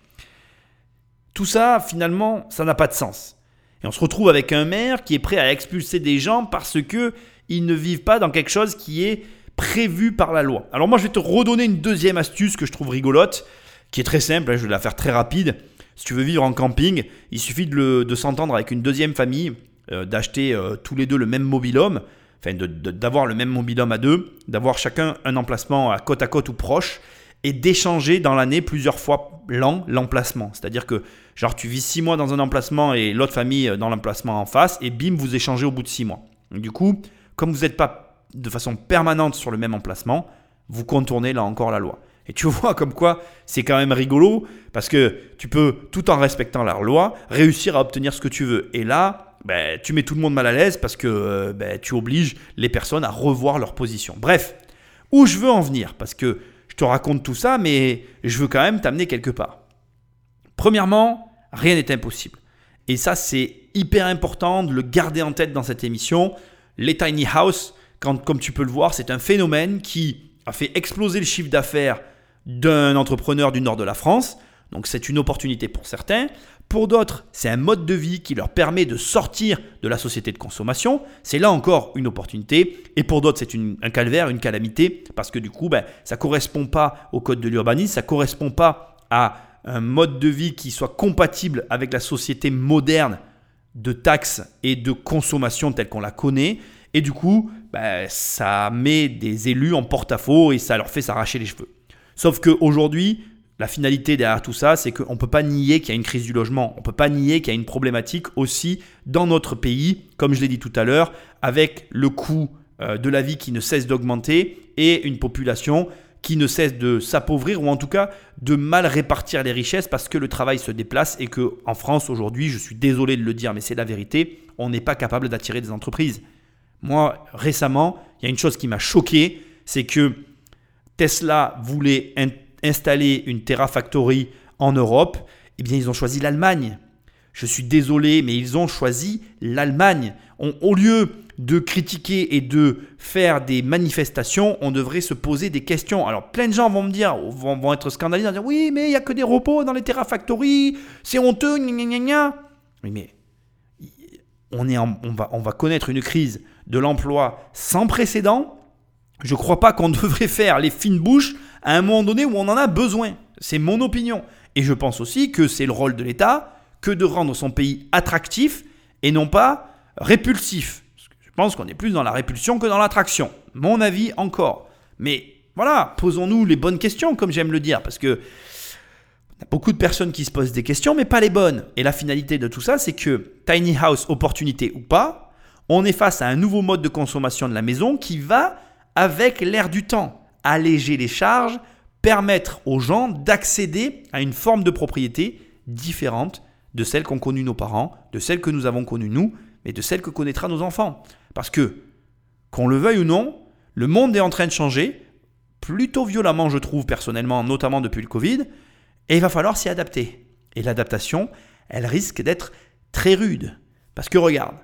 Tout ça, finalement, ça n'a pas de sens. Et on se retrouve avec un maire qui est prêt à expulser des gens parce que ils ne vivent pas dans quelque chose qui est prévu par la loi. Alors moi, je vais te redonner une deuxième astuce que je trouve rigolote, qui est très simple, hein, je vais la faire très rapide. Si tu veux vivre en camping, il suffit de, s'entendre avec une deuxième famille, euh, d'acheter euh, tous les deux le même mobilhome, enfin d'avoir le même mobilhome à deux, d'avoir chacun un emplacement à côte à côte ou proche, et d'échanger dans l'année plusieurs fois l'an l'emplacement. C'est-à-dire que genre tu vis six mois dans un emplacement et l'autre famille dans l'emplacement en face, et bim, vous échangez au bout de six mois. du coup, comme vous n'êtes pas de façon permanente sur le même emplacement, vous contournez là encore la loi. Et tu vois comme quoi c'est quand même rigolo parce que tu peux, tout en respectant la loi, réussir à obtenir ce que tu veux. Et là, ben, tu mets tout le monde mal à l'aise parce que euh, ben, tu obliges les personnes à revoir leur position. Bref, où je veux en venir Parce que je te raconte tout ça, mais je veux quand même t'amener quelque part. Premièrement, rien n'est impossible. Et ça, c'est hyper important de le garder en tête dans cette émission. Les tiny house, comme tu peux le voir, c'est un phénomène qui a fait exploser le chiffre d'affaires d'un entrepreneur du nord de la France. Donc c'est une opportunité pour certains. Pour d'autres, c'est un mode de vie qui leur permet de sortir de la société de consommation. C'est là encore une opportunité. Et pour d'autres, c'est un calvaire, une calamité, parce que du coup, ben, ça ne correspond pas au code de l'urbanisme, ça ne correspond pas à un mode de vie qui soit compatible avec la société moderne de taxes et de consommation telle qu'on la connaît. Et du coup, ben, ça met des élus en porte-à-faux et ça leur fait s'arracher les cheveux. Sauf qu'aujourd'hui, la finalité derrière tout ça, c'est qu'on ne peut pas nier qu'il y a une crise du logement. On ne peut pas nier qu'il y a une problématique aussi dans notre pays, comme je l'ai dit tout à l'heure, avec le coût euh, de la vie qui ne cesse d'augmenter et une population qui ne cesse de s'appauvrir ou en tout cas de mal répartir les richesses parce que le travail se déplace et que en France aujourd'hui, je suis désolé de le dire mais c'est la vérité, on n'est pas capable d'attirer des entreprises. Moi, récemment, il y a une chose qui m'a choqué, c'est que Tesla voulait installer une Terrafactory en Europe, eh bien ils ont choisi l'Allemagne. Je suis désolé, mais ils ont choisi l'Allemagne. Au lieu de critiquer et de faire des manifestations, on devrait se poser des questions. Alors plein de gens vont me dire, vont, être scandalisés, vont dire oui, mais il n'y a que des repos dans les Terrafactory, c'est honteux, gna gna gna Oui, mais on, est on, va, on va connaître une crise de l'emploi sans précédent je ne crois pas qu'on devrait faire les fines bouches à un moment donné où on en a besoin. C'est mon opinion. Et je pense aussi que c'est le rôle de l'État que de rendre son pays attractif et non pas répulsif. Je pense qu'on est plus dans la répulsion que dans l'attraction. Mon avis encore. Mais voilà, posons-nous les bonnes questions, comme j'aime le dire, parce que y a beaucoup de personnes qui se posent des questions, mais pas les bonnes. Et la finalité de tout ça, c'est que tiny house, opportunité ou pas, on est face à un nouveau mode de consommation de la maison qui va avec l'air du temps, alléger les charges, permettre aux gens d'accéder à une forme de propriété différente de celle qu'ont connue nos parents, de celle que nous avons connue nous, mais de celle que connaîtra nos enfants. Parce que, qu'on le veuille ou non, le monde est en train de changer, plutôt violemment je trouve personnellement, notamment depuis le Covid, et il va falloir s'y adapter. Et l'adaptation, elle risque d'être très rude. Parce que regarde,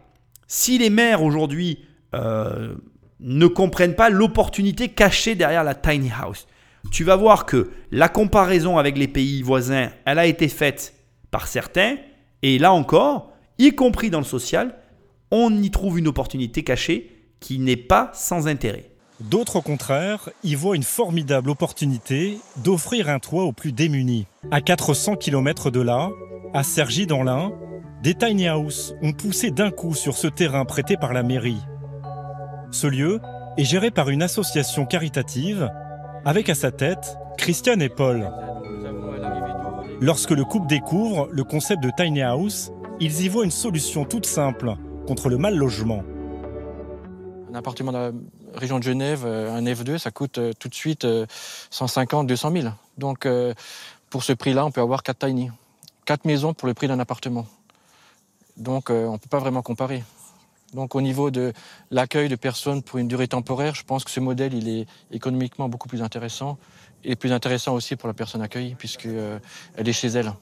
si les maires aujourd'hui euh, ne comprennent pas l'opportunité cachée derrière la tiny house. Tu vas voir que la comparaison avec les pays voisins, elle a été faite par certains, et là encore, y compris dans le social, on y trouve une opportunité cachée qui n'est pas sans intérêt. D'autres, au contraire, y voient une formidable opportunité d'offrir un toit aux plus démunis. À 400 km de là, à Cergy dans l'Ain, des tiny houses ont poussé d'un coup sur ce terrain prêté par la mairie. Ce lieu est géré par une association caritative avec à sa tête Christiane et Paul. Lorsque le couple découvre le concept de tiny house, ils y voient une solution toute simple contre le mal logement. Un appartement dans la région de Genève, euh, un F2, ça coûte euh, tout de suite 150, 200 000. Donc euh, pour ce prix-là, on peut avoir quatre tiny. Quatre maisons pour le prix d'un appartement. Donc on ne peut pas vraiment comparer. Donc au niveau de l'accueil de personnes pour une durée temporaire, je pense que ce modèle est économiquement beaucoup plus intéressant et plus intéressant aussi pour la personne accueillie puisqu'elle euh, est chez elle.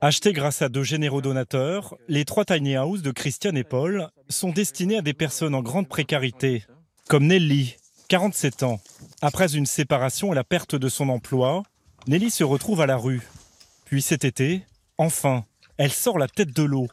Achetés grâce à deux généraux donateurs, les trois tiny houses de Christiane et Paul sont destinés à des personnes en grande précarité, comme Nelly, 47 ans. Après une séparation et la perte de son emploi, Nelly se retrouve à la rue. Puis cet été, enfin, elle sort la tête de l'eau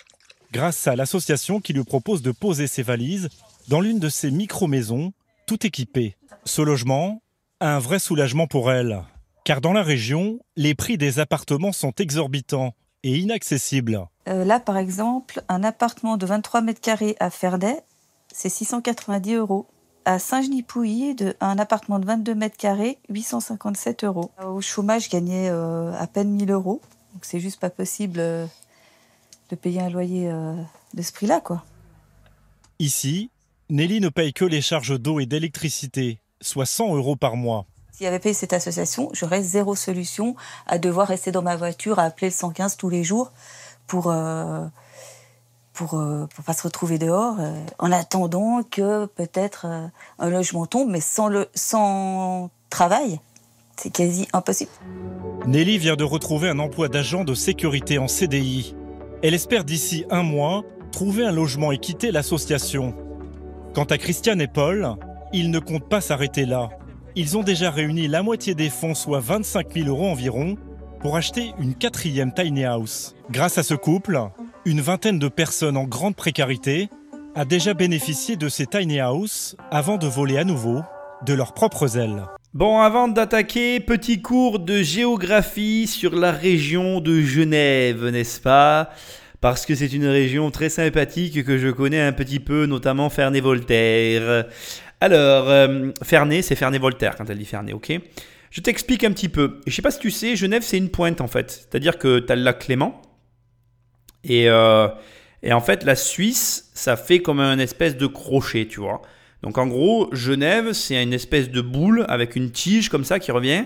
grâce à l'association qui lui propose de poser ses valises dans l'une de ses micro-maisons, tout équipée. Ce logement, un vrai soulagement pour elle, car dans la région, les prix des appartements sont exorbitants et inaccessibles. Euh, là, par exemple, un appartement de 23 mètres carrés à Ferdet, c'est 690 euros. À Saint-Genis-Pouilly, un appartement de 22 mètres carrés, 857 euros. Au chômage, je gagnais euh, à peine 1000 euros. Donc c'est juste pas possible euh, de payer un loyer de ce prix-là, quoi. Ici, Nelly ne paye que les charges d'eau et d'électricité, soit 100 euros par mois. S'il y avait payé cette association, j'aurais zéro solution à devoir rester dans ma voiture, à appeler le 115 tous les jours pour euh, pour, euh, pour pas se retrouver dehors, euh, en attendant que peut-être un logement tombe, mais sans, le, sans travail, c'est quasi impossible. Nelly vient de retrouver un emploi d'agent de sécurité en CDI. Elle espère d'ici un mois trouver un logement et quitter l'association. Quant à Christiane et Paul, ils ne comptent pas s'arrêter là. Ils ont déjà réuni la moitié des fonds, soit 25 000 euros environ, pour acheter une quatrième tiny house. Grâce à ce couple, une vingtaine de personnes en grande précarité a déjà bénéficié de ces tiny house avant de voler à nouveau de leurs propres ailes. Bon, avant d'attaquer, petit cours de géographie sur la région de Genève, n'est-ce pas? Parce que c'est une région très sympathique que je connais un petit peu, notamment Ferney-Voltaire. Alors, euh, Ferney, c'est Ferney-Voltaire quand elle dit Ferney, ok? Je t'explique un petit peu. Je sais pas si tu sais, Genève, c'est une pointe en fait. C'est-à-dire que tu as le lac Clément. Et, euh, et en fait, la Suisse, ça fait comme un espèce de crochet, tu vois. Donc en gros, Genève, c'est une espèce de boule avec une tige comme ça qui revient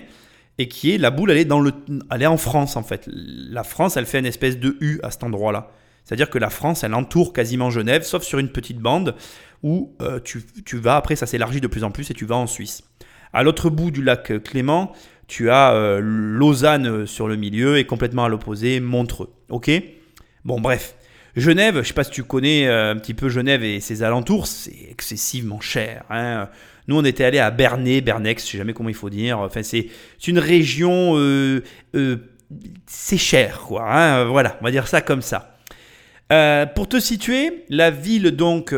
et qui est la boule, elle est, dans le, elle est en France en fait. La France, elle fait une espèce de U à cet endroit-là. C'est-à-dire que la France, elle entoure quasiment Genève, sauf sur une petite bande où euh, tu, vas, après ça s'élargit de plus en plus et tu vas en Suisse. À l'autre bout du lac Clément, tu as euh, Lausanne sur le milieu et complètement à l'opposé, Montreux. Ok? Bon, bref. Genève, je ne sais pas si tu connais euh, un petit peu Genève et ses alentours, c'est excessivement cher. Hein. Nous, on était allé à Bernay, Bernex, je sais jamais comment il faut dire. Enfin, c'est une région, euh, euh, c'est cher, quoi. Hein. voilà, on va dire ça comme ça. Pour te situer, la ville donc,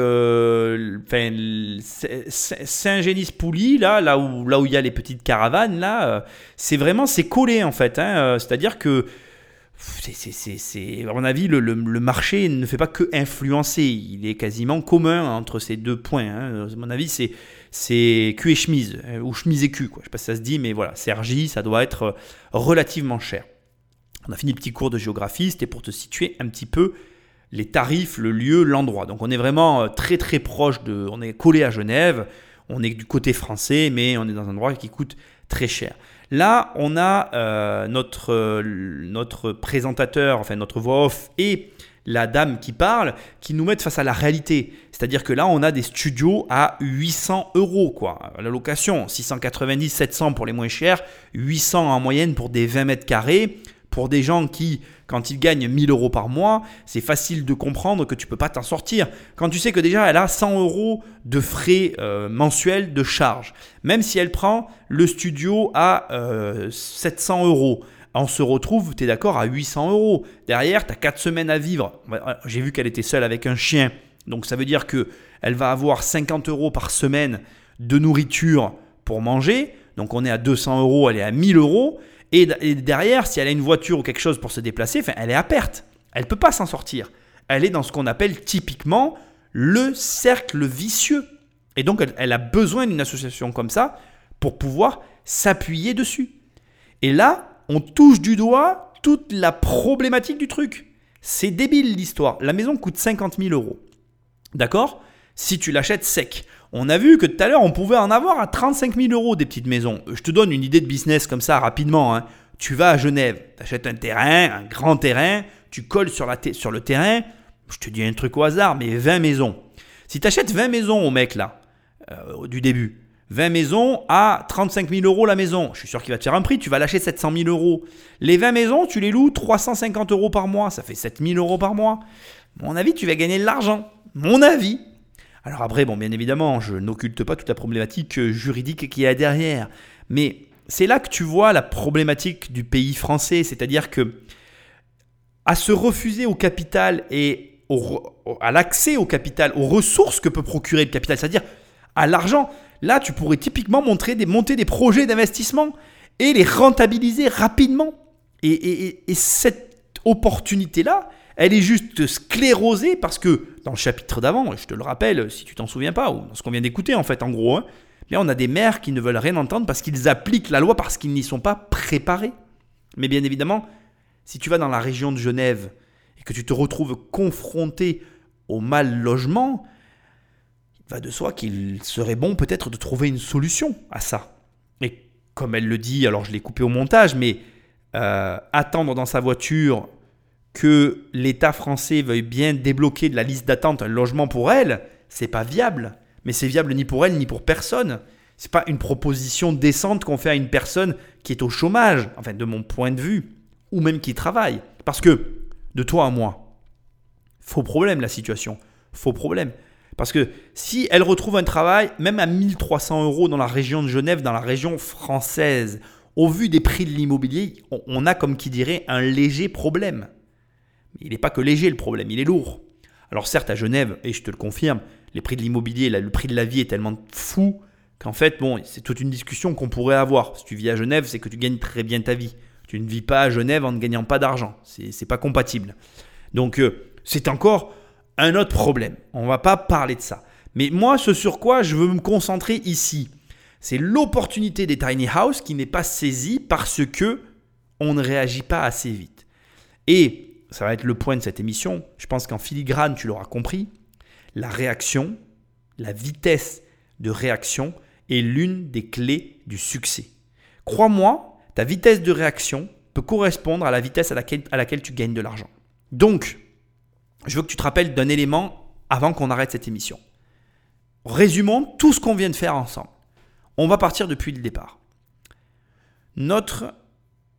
Saint-Génis-Pouilly, là, là où là où il y a les petites caravanes, là, c'est vraiment c'est collé en fait. Hein. C'est-à-dire que c'est, à mon avis, le, marché ne fait pas que influencer. Il est quasiment commun entre ces deux points. Hein. À mon avis, c'est, c'est cul et chemise, euh, ou chemise et cul. Je sais pas si ça se dit, mais voilà, Sergi, ça doit être euh, relativement cher. On a fini le petit cours de géographie, c'était pour te situer un petit peu les tarifs, le lieu, l'endroit. Donc on est vraiment euh, très très proche de... On est collé à Genève, on est du côté français, mais on est dans un endroit qui coûte très cher. Là, on a notre, notre présentateur, enfin notre voix off et la dame qui parle, qui nous mettent face à la réalité. C'est-à-dire que là, on a des studios à 800 euros, quoi. La location, 690, 700 pour les moins chers, 800 en moyenne pour des 20 mètres carrés. Pour des gens qui, quand ils gagnent 1000 euros par mois, c'est facile de comprendre que tu peux pas t'en sortir. Quand tu sais que déjà, elle a 100 euros de frais euh, mensuels de charge. Même si elle prend le studio à 700 euh, euros on se retrouve, tu es d'accord, à 800 euros. Derrière, tu as 4 semaines à vivre. J'ai vu qu'elle était seule avec un chien. Donc ça veut dire que elle va avoir 50 euros par semaine de nourriture pour manger. Donc on est à 200 euros, elle est à 1000 euros. Et, derrière, si elle a une voiture ou quelque chose pour se déplacer, elle est à perte. Elle ne peut pas s'en sortir. Elle est dans ce qu'on appelle typiquement le cercle vicieux. Et donc elle a besoin d'une association comme ça pour pouvoir s'appuyer dessus. Et là, on touche du doigt toute la problématique du truc. C'est débile l'histoire. La maison coûte 50 000 euros. D'accord? Si tu l'achètes sec. On a vu que tout à l'heure, on pouvait en avoir à 35 000 euros des petites maisons. Je te donne une idée de business comme ça rapidement. Hein. Tu vas à Genève, tu achètes un terrain, un grand terrain, tu colles sur le terrain. Je te dis un truc au hasard, mais 20 maisons. Si tu achètes 20 maisons au mec là, euh, du début, 20 maisons à 35 000 euros la maison. Je suis sûr qu'il va te faire un prix, tu vas lâcher 700 000 euros. Les 20 maisons, tu les loues 350 euros par mois, ça fait 7 000 euros par mois. Mon avis, tu vas gagner de l'argent. Mon avis. Alors après, bon, bien évidemment, je n'occulte pas toute la problématique juridique qui est derrière. Mais c'est là que tu vois la problématique du pays français, c'est-à-dire que à se refuser au capital et à l'accès au capital, aux ressources que peut procurer le capital, c'est-à-dire à l'argent. Là, tu pourrais typiquement montrer des, monter des projets d'investissement et les rentabiliser rapidement. Et cette opportunité-là, elle est juste sclérosée parce que dans le chapitre d'avant, je te le rappelle, si tu t'en souviens pas, ou dans ce qu'on vient d'écouter en fait, en gros, hein, là on a des maires qui ne veulent rien entendre parce qu'ils appliquent la loi parce qu'ils n'y sont pas préparés. Mais bien évidemment, si tu vas dans la région de Genève et que tu te retrouves confronté au mal logement, il va de soi qu'il serait bon peut-être de trouver une solution à ça. Et comme elle le dit, alors je l'ai coupé au montage, mais euh, attendre dans sa voiture que l'État français veuille bien débloquer de la liste d'attente un logement pour elle, c'est pas viable. Mais c'est viable ni pour elle ni pour personne. C'est pas une proposition décente qu'on fait à une personne qui est au chômage, enfin de mon point de vue, ou même qui travaille. Parce que de toi à moi, faux problème la situation, faux problème. Parce que si elle retrouve un travail, même à 1300 euros dans la région de Genève, dans la région française, au vu des prix de l'immobilier, on- on a comme qui dirait un léger problème. Il n'est pas que léger le problème, il est lourd. Alors certes, à Genève, et je te le confirme, les prix de l'immobilier, le prix de la vie est tellement fou qu'en fait, bon, c'est toute une discussion qu'on pourrait avoir. Si tu vis à Genève, c'est que tu gagnes très bien ta vie. Tu ne vis pas à Genève en ne gagnant pas d'argent. C'est pas compatible. Donc euh, c'est encore un autre problème. On va pas parler de ça. Mais moi, ce sur quoi je veux me concentrer ici, c'est l'opportunité des tiny house qui n'est pas saisie parce que on ne réagit pas assez vite. Et ça va être le point de cette émission. Je pense qu'en filigrane, tu l'auras compris, la réaction, la vitesse de réaction est l'une des clés du succès. Crois-moi, ta vitesse de réaction peut correspondre à la vitesse à laquelle, tu gagnes de l'argent. Donc, je veux que tu te rappelles d'un élément avant qu'on arrête cette émission. Résumons tout ce qu'on vient de faire ensemble. On va partir depuis le départ. Notre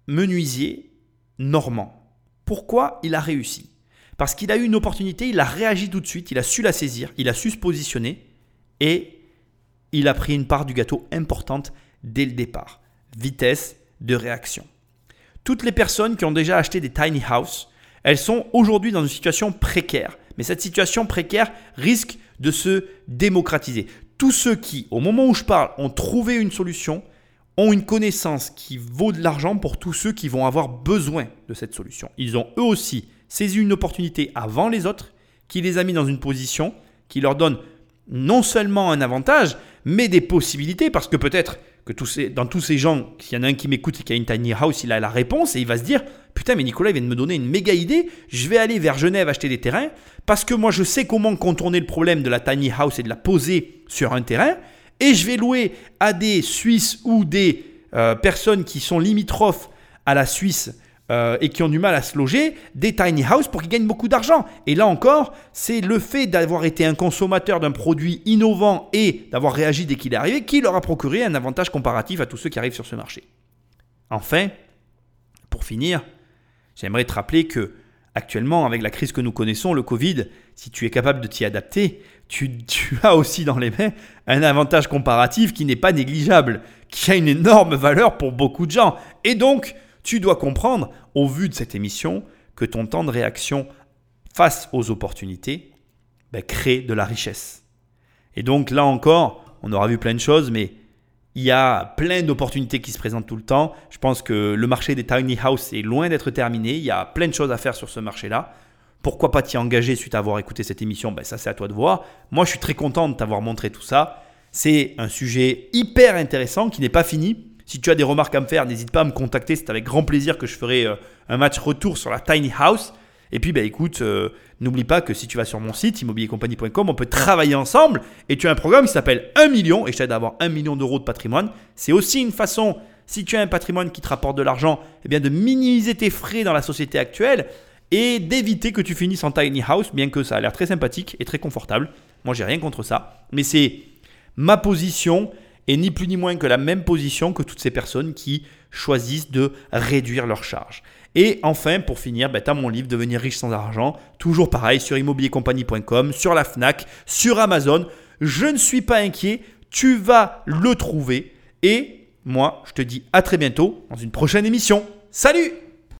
menuisier normand, pourquoi il a réussi Parce qu'il a eu une opportunité, il a réagi tout de suite, il a su la saisir, il a su se positionner et il a pris une part du gâteau importante dès le départ. Vitesse de réaction. Toutes les personnes qui ont déjà acheté des tiny house, elles sont aujourd'hui dans une situation précaire. Mais cette situation précaire risque de se démocratiser. Tous ceux qui, au moment où je parle, ont trouvé une solution, ont une connaissance qui vaut de l'argent pour tous ceux qui vont avoir besoin de cette solution. Ils ont eux aussi saisi une opportunité avant les autres, qui les a mis dans une position qui leur donne non seulement un avantage, mais des possibilités, parce que peut-être que dans tous ces gens, s'il y en a un qui m'écoute et qui a une tiny house, il a la réponse et il va se dire Putain, mais Nicolas il vient de me donner une méga idée, je vais aller vers Genève acheter des terrains, parce que moi je sais comment contourner le problème de la tiny house et de la poser sur un terrain, et je vais louer à des Suisses ou des euh, personnes qui sont limitrophes à la Suisse euh, et qui ont du mal à se loger, des tiny house pour qu'ils gagnent beaucoup d'argent. Et là encore, c'est le fait d'avoir été un consommateur d'un produit innovant et d'avoir réagi dès qu'il est arrivé qui leur a procuré un avantage comparatif à tous ceux qui arrivent sur ce marché. Enfin, pour finir, j'aimerais te rappeler que actuellement, avec la crise que nous connaissons, le Covid, si tu es capable de t'y adapter, tu, as aussi dans les mains un avantage comparatif qui n'est pas négligeable, qui a une énorme valeur pour beaucoup de gens. Et donc, tu dois comprendre, au vu de cette émission, que ton temps de réaction face aux opportunités ben, crée de la richesse. Et donc là encore, on aura vu plein de choses, mais il y a plein d'opportunités qui se présentent tout le temps. Je pense que le marché des tiny house est loin d'être terminé. Il y a plein de choses à faire sur ce marché-là. Pourquoi pas t'y engager suite à avoir écouté cette émission? Ben Ça, c'est à toi de voir. Moi, je suis très content de t'avoir montré tout ça. C'est un sujet hyper intéressant qui n'est pas fini. Si tu as des remarques à me faire, n'hésite pas à me contacter. C'est avec grand plaisir que je ferai euh, un match retour sur la tiny house. Et puis, bah, écoute, euh, n'oublie pas que si tu vas sur mon site immobiliercompagnie.com, on peut travailler ensemble. Et tu as un programme qui s'appelle 1 million et je t'aide à avoir 1 million d'euros de patrimoine. C'est aussi une façon, si tu as un patrimoine qui te rapporte de l'argent, eh bien de minimiser tes frais dans la société actuelle et d'éviter que tu finisses en tiny house, bien que ça a l'air très sympathique et très confortable. Moi, j'ai rien contre ça. Mais c'est ma position et ni plus ni moins que la même position que toutes ces personnes qui choisissent de réduire leurs charges. Et enfin, pour finir, ben, tu as mon livre Devenir riche sans argent, toujours pareil sur immobiliercompagnie.com, sur la FNAC, sur Amazon. Je ne suis pas inquiet, tu vas le trouver. Et moi, je te dis à très bientôt dans une prochaine émission. Salut